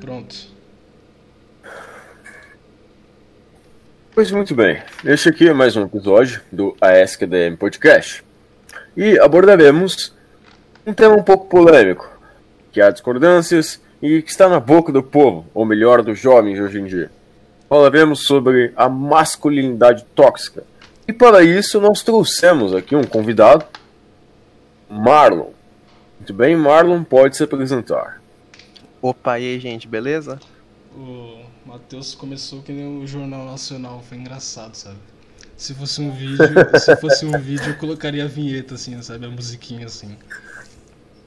Pronto. Pois muito bem, este aqui é mais um episódio do ASKDM Podcast. E abordaremos um tema um pouco polêmico, que há discordâncias e que está na boca do povo, ou melhor, dos jovens hoje em dia. Falaremos sobre a masculinidade tóxica. E para isso nós trouxemos aqui um convidado, Marlon. Muito bem, Marlon pode se apresentar. Opa, e aí, gente, beleza? O Matheus começou que nem o Jornal Nacional, foi engraçado, sabe? Se fosse um vídeo, se fosse um vídeo, eu colocaria a vinheta assim, sabe? A musiquinha assim.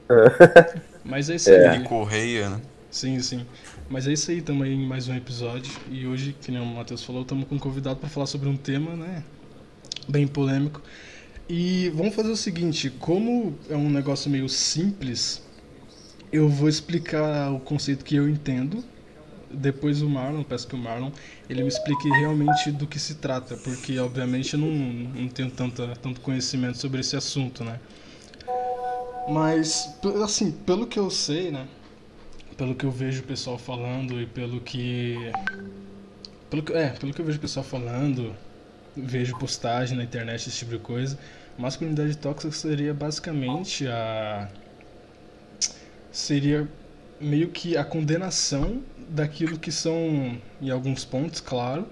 Mas é isso aí. É. Correia, né? Sim, sim. Mas é isso aí também, mais um episódio. E hoje, que nem o Matheus falou, estamos com um convidado para falar sobre um tema, né? Bem polêmico. E vamos fazer o seguinte, como é um negócio meio simples, eu vou explicar o conceito que eu entendo. Depois o Marlon, peço que o Marlon, ele me explique realmente do que se trata, porque obviamente eu não, não tenho tanta, tanto conhecimento sobre esse assunto, né? Mas, assim, pelo que eu sei, né? Pelo que eu vejo o pessoal falando e pelo que. Pelo que, é, pelo que eu vejo o pessoal falando, vejo postagem na internet, esse tipo de coisa. Masculinidade tóxica seria basicamente a. Seria meio que a condenação daquilo que são, em alguns pontos, claro,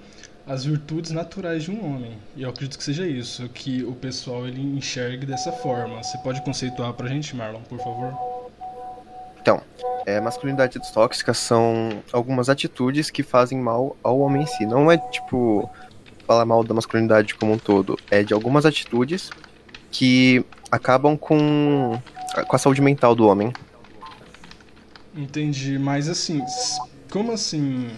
as virtudes naturais de um homem. E eu acredito que seja isso, que o pessoal ele enxergue dessa forma. Você pode conceituar pra gente, Marlon, por favor? Então, é, masculinidades tóxicas são algumas atitudes que fazem mal ao homem em si. Não é tipo falar mal da masculinidade como um todo, é de algumas atitudes que acabam com, com a saúde mental do homem. Entendi, mas assim, como assim,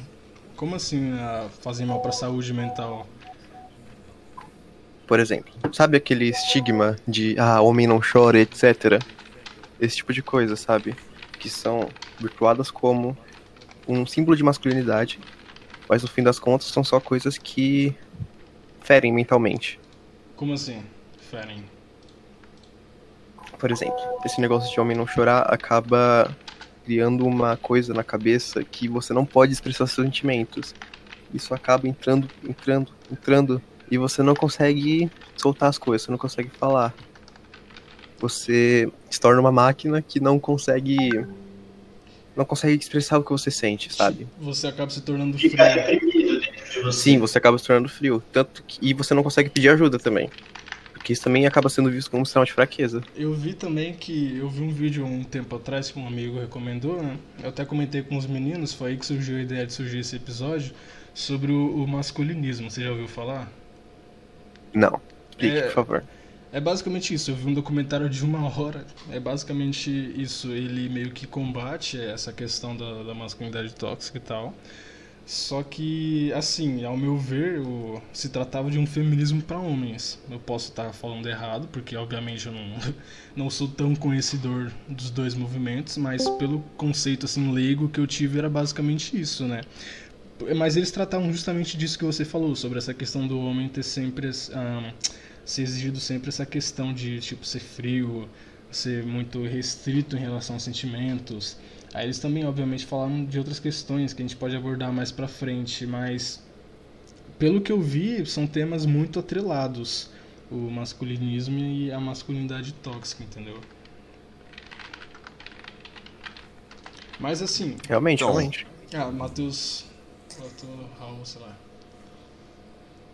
como assim ah, fazem mal pra saúde mental? Por exemplo, sabe aquele estigma de ah, homem não chora, etc. Esse tipo de coisa, sabe? Que são virtuadas como um símbolo de masculinidade, mas no fim das contas são só coisas que ferem mentalmente. Como assim? Ferem. Por exemplo, esse negócio de homem não chorar acaba criando uma coisa na cabeça que você não pode expressar seus sentimentos. Isso acaba entrando, entrando, entrando e você não consegue soltar as coisas, você não consegue falar. Você se torna uma máquina que não consegue não consegue expressar o que você sente, sabe? Você acaba se tornando frio. Sim, você acaba se tornando frio, tanto que, e você não consegue pedir ajuda também. Porque isso também acaba sendo visto como um sinal de fraqueza. Eu vi também que eu vi um vídeo um tempo atrás que um amigo recomendou, né? Eu até comentei com os meninos, foi aí que surgiu a ideia de surgir esse episódio sobre o, o masculinismo. Você já ouviu falar? Não. Explique, É, por favor. É basicamente isso. Eu vi um documentário de uma hora. É basicamente isso. Ele meio que combate essa questão da, da masculinidade tóxica e tal. Só que, assim, ao meu ver, se tratava de um feminismo para homens. Eu posso estar falando errado, porque obviamente eu não, não sou tão conhecedor dos dois movimentos, mas pelo conceito assim leigo que eu tive era basicamente isso, né? Mas eles tratavam justamente disso que você falou, sobre essa questão do homem ter sempre ah, ser exigido sempre essa questão de tipo ser frio, ser muito restrito em relação aos sentimentos. Aí eles também, obviamente, falaram de outras questões que a gente pode abordar mais pra frente, mas pelo que eu vi, são temas muito atrelados, o masculinismo e a masculinidade tóxica, entendeu? Mas assim, Realmente, Então, realmente. ah, Matheus, Matheus, Raul, sei lá.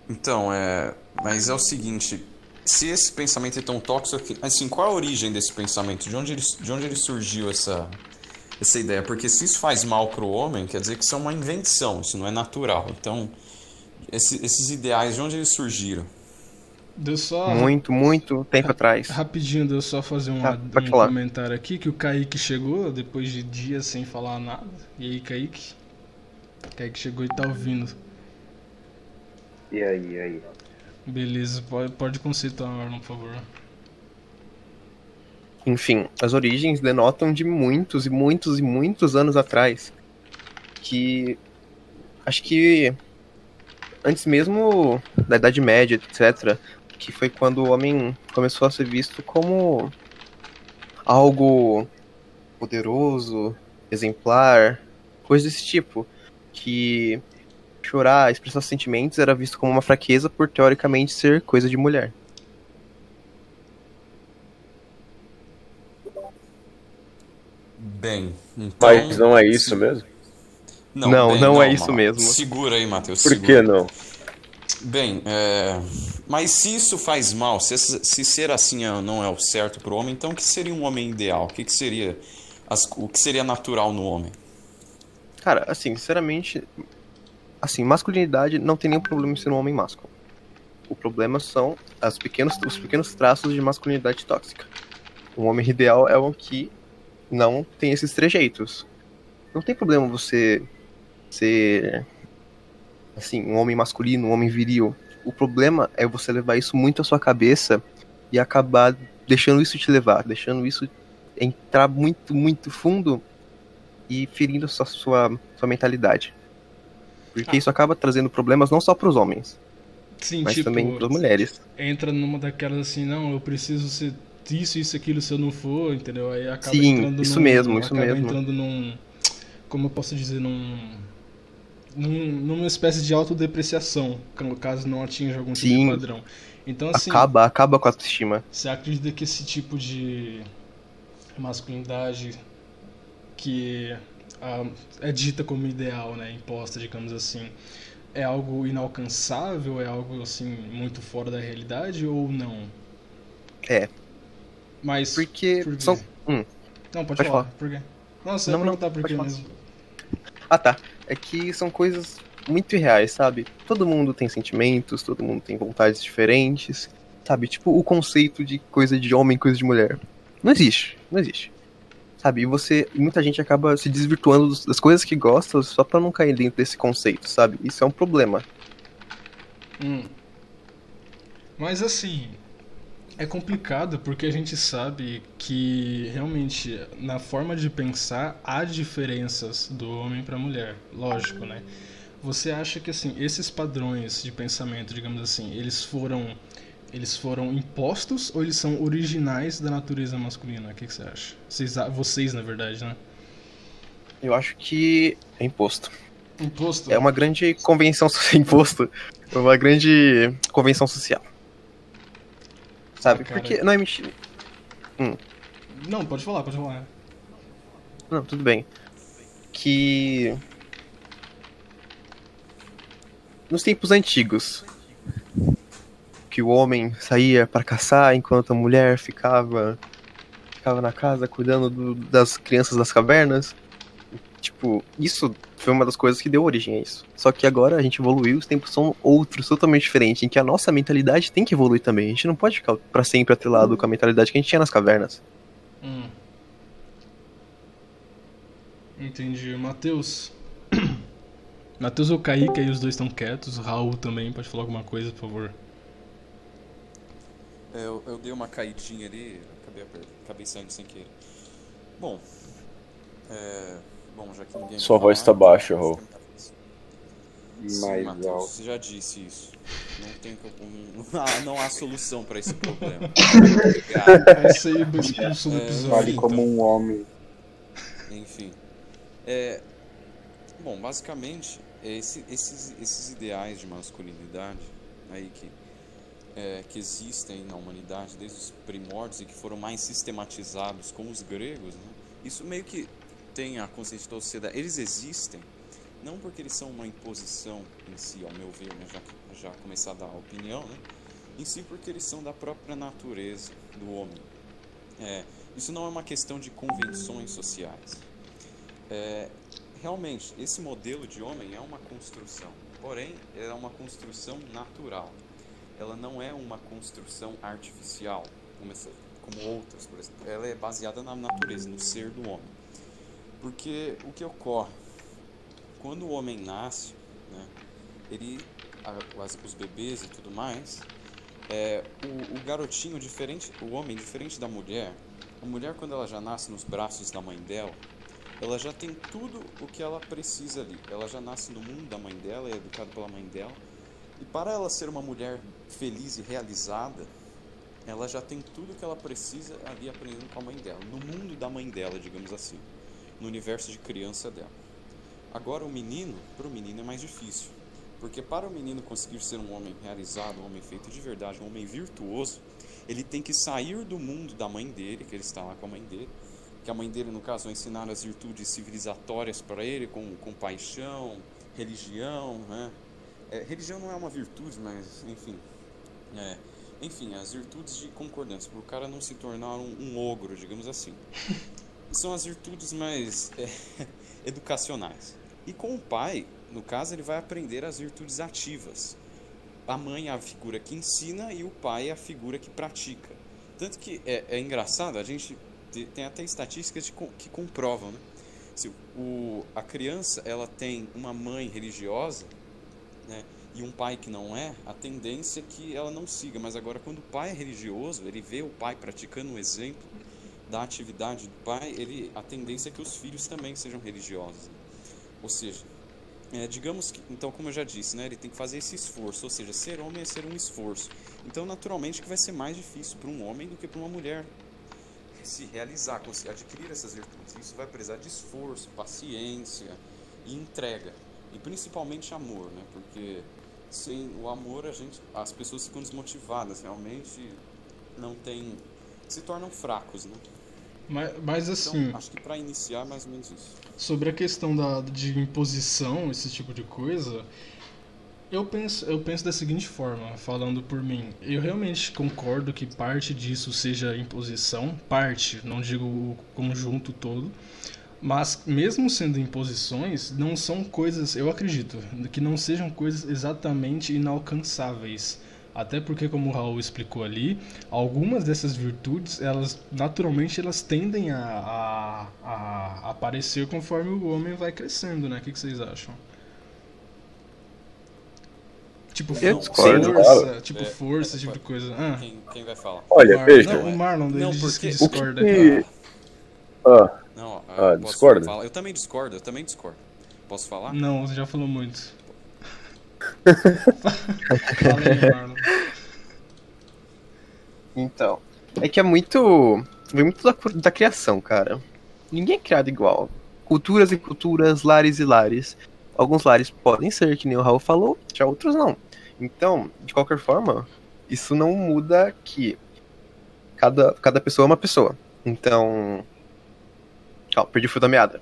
Então, é. Mas é o seguinte. Se esse pensamento é tão tóxico, assim, qual a origem desse pensamento? De onde ele, de onde ele surgiu essa, essa ideia? Porque se isso faz mal pro homem, quer dizer que isso é uma invenção, isso não é natural. Então, esse- esses ideais, de onde eles surgiram? Deu só Muito, muito tempo atrás. Rapidinho, deu só fazer um, pode um comentário aqui que o Kaique chegou depois de dias sem falar nada. E aí, Kaique? Kaique chegou e tá ouvindo. E aí, e aí? Beleza, pode, pode conceituar, Marlon, por favor. Enfim, as origens denotam de muitos e muitos e muitos anos atrás. Que. Acho que. Antes mesmo da Idade Média, etc. Que foi quando o homem começou a ser visto como. algo poderoso, exemplar, coisas desse tipo. Que chorar, expressar sentimentos era visto como uma fraqueza por teoricamente ser coisa de mulher. Bem, então... Mas não é isso mesmo? Não, bem, não é isso Mal. mesmo. Segura aí, Matheus. Por segura. que não? Bem, é, mas se isso faz mal, se, se ser assim é- não é o certo para o homem, então o que seria um homem ideal? O que, que seria as- o que seria natural no homem? Cara, assim, sinceramente, assim, masculinidade não tem nenhum problema em ser um homem másculo. O problema são as pequenos, os pequenos traços de masculinidade tóxica. Um homem ideal é o que não tem esses trejeitos. Não tem problema você ser assim, um homem masculino, um homem viril. O problema é você levar isso muito à sua cabeça e acabar deixando isso te levar, deixando isso entrar muito, muito fundo e ferindo a sua, sua, sua mentalidade. Porque Ah. isso acaba trazendo problemas não só para os homens, Sim, mas tipo, também para as mulheres. entra numa daquelas assim, não, eu preciso ser isso, isso, aquilo, se eu não for, entendeu? Aí acaba Sim, entrando isso num, mesmo, isso mesmo. entrando num, como eu posso dizer, num, num numa espécie de autodepreciação, caso não atinja algum tipo Sim. de padrão. Então assim, Acaba, acaba com a autoestima. você acredita que esse tipo de masculinidade que ah, é dita como ideal, né, imposta, digamos assim, é algo inalcançável, é algo assim muito fora da realidade ou não? É. Mas Porque por são. Hum. Não, pode, Pode falar. falar. Por quê? Não, você ia perguntar por quê mesmo. Ah tá. É que são coisas muito irreais, sabe? Todo mundo tem sentimentos, todo mundo tem vontades diferentes. Sabe? Tipo o conceito de coisa de homem, coisa de mulher. Não existe. Não existe. Sabe? E você. Muita gente acaba se desvirtuando das coisas que gosta só pra não cair dentro desse conceito, sabe? Isso é um problema. Hum. Mas assim, é complicado porque a gente sabe que realmente na forma de pensar há diferenças do homem para a mulher, lógico, né? Você acha que assim, esses padrões de pensamento, digamos assim, eles foram eles foram impostos ou eles são originais da natureza masculina? O que, que você acha? Vocês, vocês, na verdade, né? Eu acho que é imposto. Imposto? É uma grande convenção social. Imposto. É uma grande convenção social. Sabe? Cara. Porque não é mentira. Não, pode falar, pode falar. Não, tudo bem. Que. Nos tempos antigos, que o homem saía para caçar enquanto a mulher ficava ficava na casa cuidando do- das crianças das cavernas. Tipo, isso foi uma das coisas que deu origem a isso. Só que agora a gente evoluiu, os tempos são outros, totalmente diferentes, em que a nossa mentalidade tem que evoluir também. A gente não pode ficar para sempre atrelado com a mentalidade que a gente tinha nas cavernas. Hum. Entendi. Matheus. Matheus ou Kaique aí, os dois estão quietos. Raul também, pode falar alguma coisa, por favor. É, Eu, eu dei uma caidinha ali, acabei, acabei saindo sem querer. Bom, é, bom já que ninguém Sua voz falar, tá baixa, então, Raul. Sim, Mais Matheus, alto. você já disse isso. Não tem não, há, não há solução para esse problema. Obrigado. Vai ser expulso do É, episódio. Fale então. como um homem. Enfim. É, bom, basicamente, esse- esses, esses ideais de masculinidade aí que, é, que existem na humanidade desde os primórdios e que foram mais sistematizados com os gregos, né? isso meio que tem a consciência de toda a sociedade. Eles existem não porque eles são uma imposição em si, ao meu ver, né? já, já começar a dar opinião, né? em si porque eles são da própria natureza do homem. É, isso não é uma questão de convenções sociais. É, realmente, esse modelo de homem é uma construção, porém, é uma construção natural. Ela não é uma construção artificial, como, essa- como outras, por exemplo. Ela é baseada na natureza, no ser do homem. Porque o que ocorre? Quando o homem nasce, né, ele, a- as- os bebês e tudo mais, é, o, o garotinho diferente, o homem diferente da mulher, a mulher quando ela já nasce nos braços da mãe dela, ela já tem tudo o que ela precisa ali. Ela já nasce no mundo da mãe dela, é educada pela mãe dela. E para ela ser uma mulher feliz e realizada, ela já tem tudo o que ela precisa ali aprendendo com a mãe dela, no mundo da mãe dela, digamos assim, no universo de criança dela. Agora o menino, para o menino é mais difícil. Porque para o menino conseguir ser um homem realizado, um homem feito de verdade, um homem virtuoso, ele tem que sair do mundo da mãe dele, que ele está lá com a mãe dele, que a mãe dele, no caso, vai ensinar as virtudes civilizatórias para ele, com, com paixão, religião, né? É, religião não é uma virtude, mas, enfim, é, enfim, as virtudes de concordância, para o cara não se tornar um, um ogro, digamos assim. São as virtudes mais é, educacionais. E com o pai, no caso, ele vai aprender as virtudes ativas. A mãe é a figura que ensina e o pai é a figura que pratica. Tanto que é, é engraçado, a gente tem até estatísticas que comprovam, né? Se o, a criança ela tem uma mãe religiosa, né, e um pai que não é, a tendência é que ela não siga. Mas agora, quando o pai é religioso, ele vê o pai praticando um exemplo da atividade do pai, ele, a tendência é que os filhos também sejam religiosos. Ou seja, é, digamos que, então, como eu já disse, né, ele tem que fazer esse esforço, ou seja, ser homem é ser um esforço. Então, naturalmente, que vai ser mais difícil para um homem do que para uma mulher se realizar, adquirir essas virtudes. Isso vai precisar de esforço, paciência e entrega, e principalmente amor, né? Porque sem o amor a gente, as pessoas ficam desmotivadas, realmente não tem, se tornam fracos, né? Mas, mas assim. Então, acho que para iniciar, mais ou menos isso. Sobre a questão da, de imposição, esse tipo de coisa, eu penso, eu penso da seguinte forma, falando por mim. Eu realmente concordo que parte disso seja imposição, parte, não digo o conjunto todo. Mas mesmo sendo imposições, não são coisas, eu acredito, que não sejam coisas exatamente inalcançáveis. Até porque, como o Raul explicou ali, algumas dessas virtudes, elas naturalmente elas tendem a, a, a aparecer conforme o homem vai crescendo, né? O que, que vocês acham? Tipo, Eu discordo, força, claro. tipo É, força, esse tipo de coisa. Ah, Quem, quem vai falar? Olha, Marlon- veja. Não, o Marlon, ele Não, disse que porque- discorda. que. Ah, Não, Ah, discorda? falar? Eu também discordo, eu também discordo. Posso falar? Não, você já falou muito. Então, é que é muito. Vem muito da, da criação, cara. Ninguém é criado igual. Culturas e culturas, lares e lares. Alguns lares podem ser, que nem o Raul falou, já outros não. Então, de qualquer forma, isso não muda que cada, cada pessoa é uma pessoa. Então. Calma, perdi o fio da meada.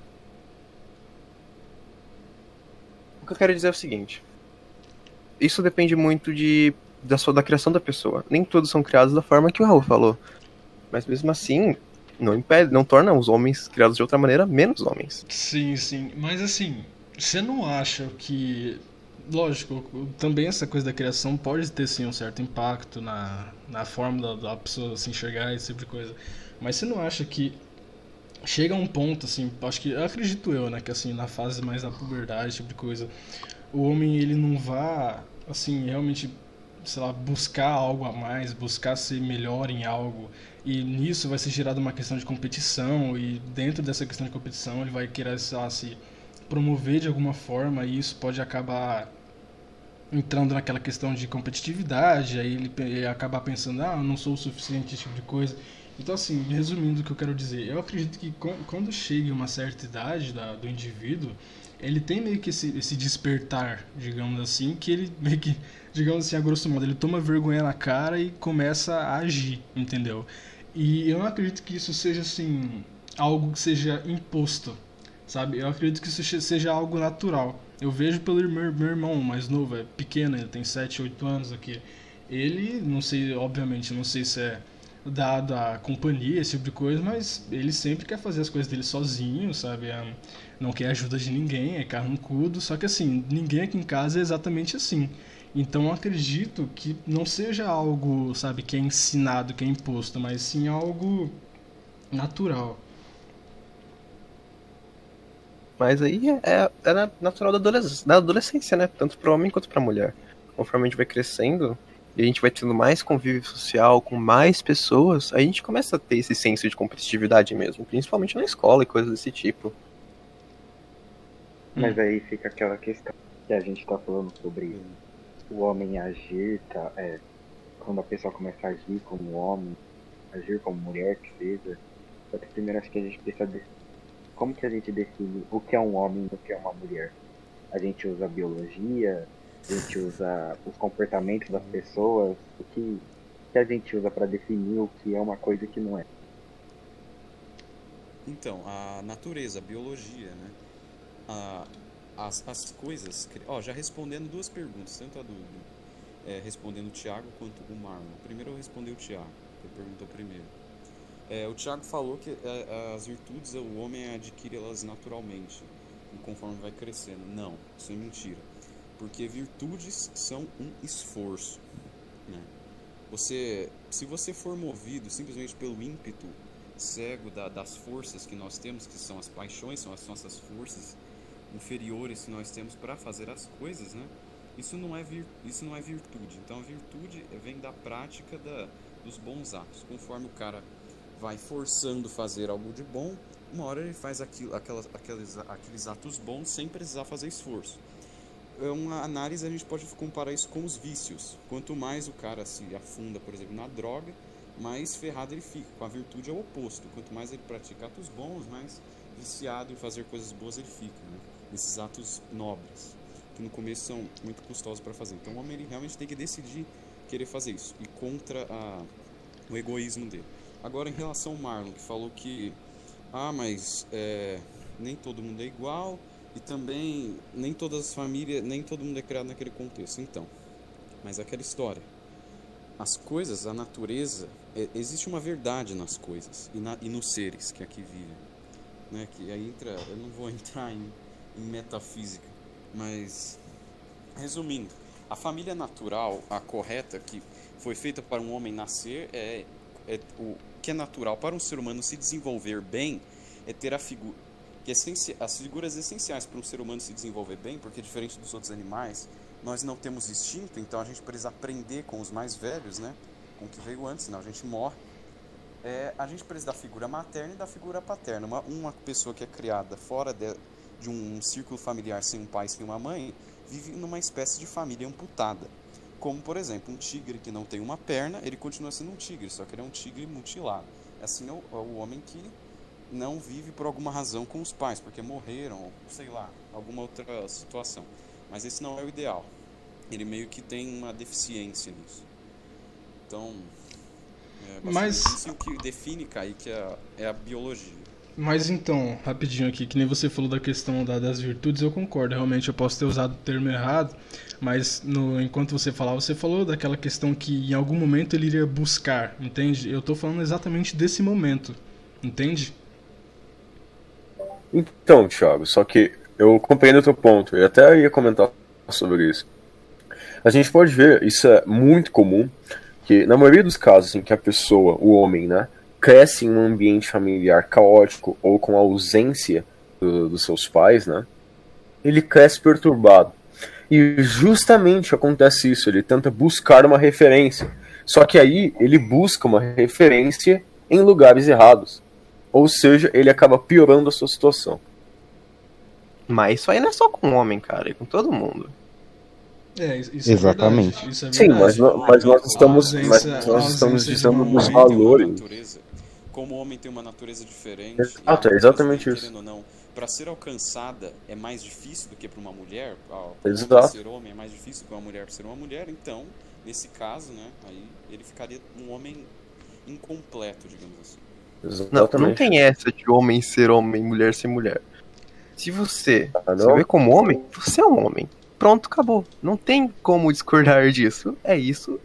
O que eu quero dizer é o seguinte. Isso depende muito de da sua da criação da pessoa. Nem todos são criados da forma que o Raul falou. Mas mesmo assim, não impede, não torna os homens criados de outra maneira menos homens. Sim, sim. Mas assim, você não acha que. Lógico, também essa coisa da criação pode ter sim um certo impacto na, na forma da, da pessoa se enxergar, esse tipo de coisa. Mas você não acha que chega a um ponto, assim, acho que. Acredito eu, né? Que assim, na fase mais da puberdade, tipo de coisa, o homem ele não vá, assim, realmente, sei lá, buscar algo a mais, buscar ser melhor em algo. E nisso vai ser gerada uma questão de competição, e dentro dessa questão de competição ele vai querer, sei lá, se promover de alguma forma, e isso pode acabar entrando naquela questão de competitividade, aí ele, ele acabar pensando, ah, não sou o suficiente, esse tipo de coisa. Então, assim, resumindo o que eu quero dizer, eu acredito que quando chega uma certa idade da- do indivíduo, ele tem meio que esse, esse despertar, digamos assim, que ele meio que, digamos assim, a grosso modo, ele toma vergonha na cara e começa a agir, entendeu? E eu não acredito que isso seja, assim, algo que seja imposto, sabe? Eu acredito que isso seja algo natural. Eu vejo pelo meu, meu irmão mais novo, é pequeno, ele tem 7, 8 anos aqui. Ele, não sei, obviamente, não sei se é dado a companhia, esse tipo de coisa, mas ele sempre quer fazer as coisas dele sozinho, sabe? É, Não quer ajuda de ninguém, é carrancudo, só que assim, ninguém aqui em casa é exatamente assim. Então acredito que não seja algo, sabe, que é ensinado, que é imposto, mas sim algo natural. Mas aí é, é na- natural da adolescência, da adolescência, né? Tanto para homem quanto para mulher. Conforme a gente vai crescendo e a gente vai tendo mais convívio social com mais pessoas, a gente começa a ter esse senso de competitividade mesmo, principalmente na escola e coisas desse tipo. Mas aí fica aquela questão que a gente tá falando sobre o homem agir, tá? É, quando a pessoa começa a agir como homem, agir como mulher que seja. Só que primeiro acho que a gente precisa de- como que a gente define o que é um homem e o que é uma mulher? A gente usa a biologia, a gente usa os comportamentos das pessoas, o que, que a gente usa para definir o que é uma coisa e o que não é? Então, a natureza, a biologia, né? As, as coisas. Ó, já respondendo duas perguntas, tanto a do. do é, respondendo o Thiago quanto o Marlon. Primeiro eu respondi o Thiago, que perguntou primeiro. É, o Thiago falou que é, as virtudes o homem adquire elas naturalmente, conforme vai crescendo. Não, isso é mentira. Porque virtudes são um esforço. Né? Você, se você for movido simplesmente pelo ímpeto cego da, das forças que nós temos, que são as paixões, são as nossas forças inferiores que nós temos para fazer as coisas, né? Isso não é vir, isso não é virtude. Então a virtude vem da prática da, dos bons atos. Conforme o cara vai forçando fazer algo de bom, uma hora ele faz aquilo, aquelas, aqueles, aqueles atos bons sem precisar fazer esforço. É uma análise a gente pode comparar isso com os vícios. Quanto mais o cara se afunda, por exemplo, na droga, mais ferrado ele fica. Com a virtude é o oposto. Quanto mais ele pratica atos bons, mais viciado em fazer coisas boas ele fica. Né? Esses atos nobres, que no começo são muito custosos para fazer. Então o homem ele realmente tem que decidir querer fazer isso e contra a, o egoísmo dele. Agora em relação ao Marlon, que falou que ah, mas é, nem todo mundo é igual e também nem todas as famílias, nem todo mundo é criado naquele contexto. Então, mas é aquela história. As coisas, a natureza, é, existe uma verdade nas coisas e, na, e nos seres que aqui vivem. Né? Que aí entra, eu não vou entrar em metafísica, mas resumindo, a família natural, a correta, que foi feita para um homem nascer, é, é o que é natural para um ser humano se desenvolver bem, é ter a figura que as figuras essenciais para um ser humano se desenvolver bem, porque diferente dos outros animais, nós não temos instinto, então a gente precisa aprender com os mais velhos, né? Com o que veio antes, senão a gente morre. É, a gente precisa da figura materna e da figura paterna. Uma, uma pessoa que é criada fora de, de um círculo familiar sem um pai, sem uma mãe, vive numa espécie de família amputada. Como, por exemplo, um tigre que não tem uma perna, ele continua sendo um tigre, só que ele é um tigre mutilado. Assim é o, é o homem que não vive por alguma razão com os pais, porque morreram, ou sei lá, alguma outra situação. Mas esse não é o ideal. Ele meio que tem uma deficiência nisso. Então, é Mas... isso o que define, Kaique, é a, é a biologia. Mas então, rapidinho aqui, que nem você falou da questão da, das virtudes, eu concordo. Realmente eu posso ter usado o termo errado, mas no, enquanto você falava, você falou daquela questão que em algum momento ele iria buscar, entende? Eu estou falando exatamente desse momento, entende? Então, Thiago, só que eu compreendo o teu ponto, eu até ia comentar sobre isso. A gente pode ver, isso é muito comum, que na maioria dos casos em que a pessoa, o homem, né, cresce em um ambiente familiar caótico ou com ausência do, dos seus pais, né, ele cresce perturbado. E justamente acontece isso, ele tenta buscar uma referência. Só que aí ele busca uma referência em lugares errados. Ou seja, ele acaba piorando a sua situação. Mas isso aí não é só com o homem, cara, é com todo mundo. É, isso Exatamente. É verdade, isso é Sim, mas, mas nós estamos, mas nós estamos dizendo dos uma valores. Como o homem tem uma natureza diferente. Exato, é exatamente isso. Querendo ou não, para ser alcançada é mais difícil do que para uma mulher. Para Exato. ser homem é mais difícil do que uma mulher para ser uma mulher. Então, nesse caso, né, aí ele ficaria um homem incompleto, digamos assim. Não, Exatamente. não tem essa de homem ser homem, mulher ser mulher. Se você Ah, se não? vê como homem, você é um homem. Pronto, acabou. Não tem como discordar disso. É isso.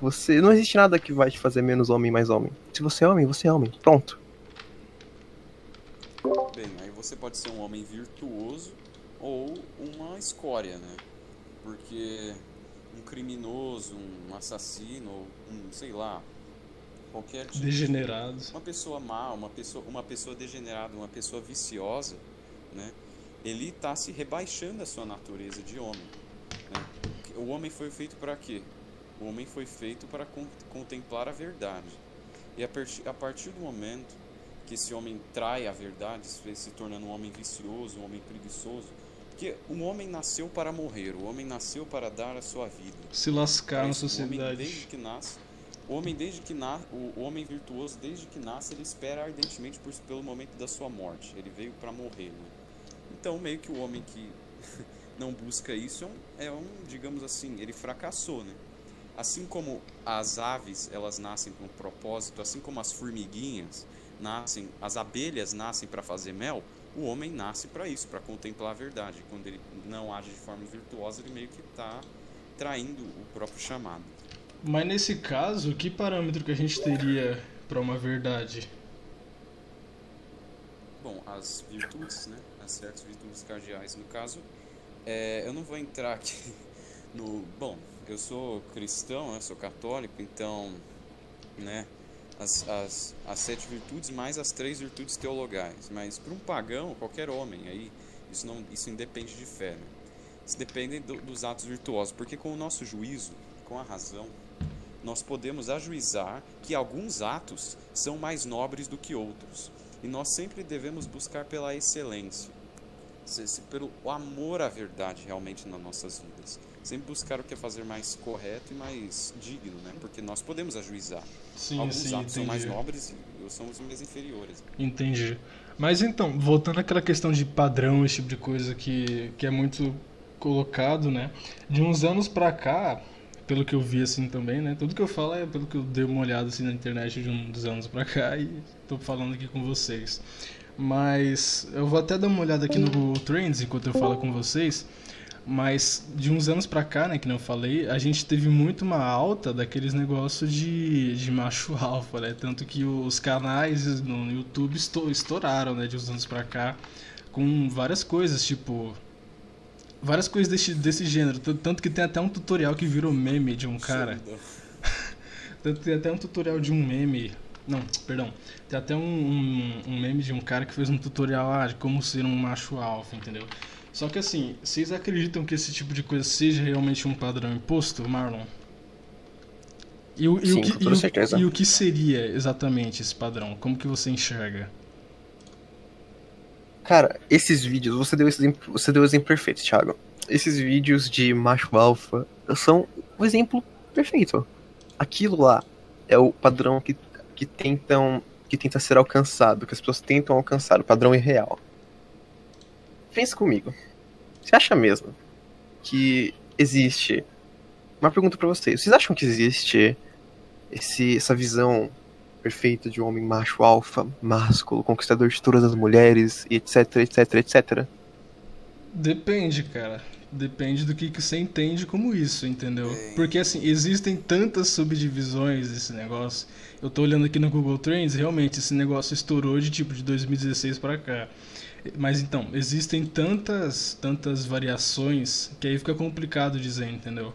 Você não existe nada que vai te fazer menos homem mais homem. Se você é homem, você é homem. Pronto. Bem, aí você pode ser um homem virtuoso ou uma escória, né? Porque um criminoso, um assassino, ou um, sei lá, qualquer tipo de- Degenerados. uma pessoa má, uma pessoa, uma pessoa degenerada, uma pessoa viciosa, né? Ele está se rebaixando a sua natureza de homem. né? O homem foi feito para quê? O homem foi feito para con- contemplar a verdade. E a, partir- a partir do momento que esse homem trai a verdade, se tornando um homem vicioso, um homem preguiçoso, porque o homem nasceu para morrer, o homem nasceu para dar a sua vida. Se lascar na Isso, O homem, sociedade. desde que nasce, o homem desde que na, o homem virtuoso desde que nasce ele espera ardentemente por, pelo momento da sua morte. Ele veio para morrer, né? Então meio que o homem que não busca isso é um, é um, digamos assim, ele fracassou, né? Assim como as aves, elas nascem com um propósito, assim como as formiguinhas nascem, as abelhas nascem para fazer mel, o homem nasce para isso, para contemplar a verdade. Quando ele não age de forma virtuosa, ele meio que está traindo o próprio chamado. Mas nesse caso, que parâmetro que a gente teria para uma verdade? Bom, as virtudes, né? As certas virtudes cardeais. No caso, é, eu não vou entrar aqui no. Bom, eu sou cristão, né? sou católico, então, né? As, as, as sete virtudes mais as três virtudes teologais. Mas para um pagão, qualquer homem, aí isso não isso independe de fé. Né? Isso depende do, dos atos virtuosos, porque com o nosso juízo, com a razão, nós podemos ajuizar que alguns atos são mais nobres do que outros. E nós sempre devemos buscar pela excelência, pelo amor à verdade realmente nas nossas vidas. Sempre buscar o que é fazer mais correto e mais digno, né? Porque nós podemos ajuizar. Sim, Alguns sim, atos entendi. são mais nobres e somos mais inferiores. Entendi. Mas então, voltando àquela questão de padrão, esse tipo de coisa que, que é muito colocado, né? De uns anos pra cá, pelo que eu vi assim também, né? Tudo que eu falo é pelo que eu dei uma olhada assim na internet de uns anos pra cá e tô falando aqui com vocês. Mas eu vou até dar uma olhada aqui no Google Trends enquanto eu falo com vocês. Mas de uns anos pra cá, né, que não falei, a gente teve muito uma alta daqueles negócios de, de macho alfa, né? Tanto que os canais no YouTube estou- estouraram, né, de uns anos pra cá, com várias coisas, tipo. Várias coisas desse, desse gênero. Tanto que tem até um tutorial que virou meme de um cara. Tanto que Tem até um tutorial de um meme. Não, perdão. Tem até um, um, um meme de um cara que fez um tutorial ah, de como ser um macho alfa, entendeu? Só que assim, vocês acreditam que esse tipo de coisa seja realmente um padrão imposto, Marlon? E o, e o Sim, que, com e toda o- certeza. e o que seria exatamente esse padrão? Como que você enxerga? Cara, esses vídeos, você deu exemplo, você deu o exemplo perfeito, Thiago. Esses vídeos de macho alfa são o exemplo perfeito. Aquilo lá é o padrão que, que tentam que tenta ser alcançado, que as pessoas tentam alcançar, o padrão irreal. Pensa comigo. Você acha mesmo que existe uma pergunta pra vocês. Vocês acham que existe esse, essa visão perfeita de um homem macho alfa, másculo, conquistador de todas as mulheres, e etc, etc, etc. Depende, cara. Depende do que, que você entende como isso, entendeu? Porque assim, existem tantas subdivisões desse negócio. Eu tô olhando aqui no Google Trends, realmente esse negócio estourou de tipo de 2016 pra cá. Mas então, existem tantas, tantas variações que aí fica complicado dizer, entendeu?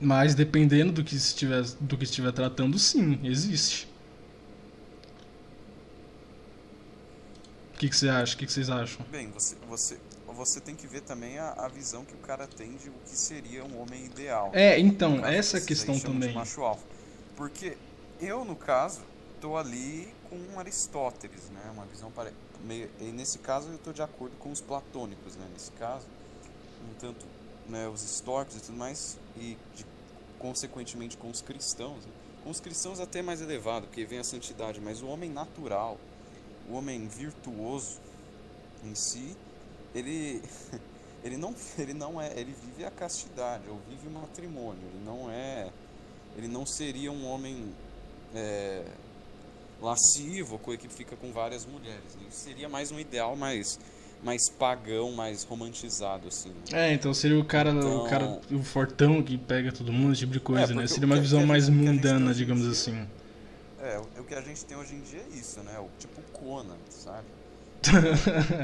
Mas dependendo do que estiver, do que estiver tratando, sim, existe. O que, que você acha? O que, que vocês acham? Bem, você, você, você tem que ver também a, a visão que o cara tem de o que seria um homem ideal. É, então, essa questão também. macho alfa. Porque eu, no caso, tô ali com Aristóteles, né? Uma visão pare... meio... E nesse caso eu tô de acordo com os platônicos, né? Nesse caso, um tanto né, os históricos e tudo mais, e de- consequentemente com os cristãos. né? Com os cristãos até mais elevado, porque vem a santidade, mas o homem natural, o homem virtuoso em si, ele ele não ele não é ele vive a castidade ou vive o matrimônio ele não é ele não seria um homem é, lascivo que fica com várias mulheres né? Isso seria mais um ideal mais mais pagão mais romantizado assim né? É, então seria o cara, Então- o cara, o fortão que pega todo mundo, esse tipo de coisa, É, né? Seria uma visão mais gente- gente mundana, digamos dia- assim. é o, o que a gente tem hoje em dia é isso né o tipo Conan sabe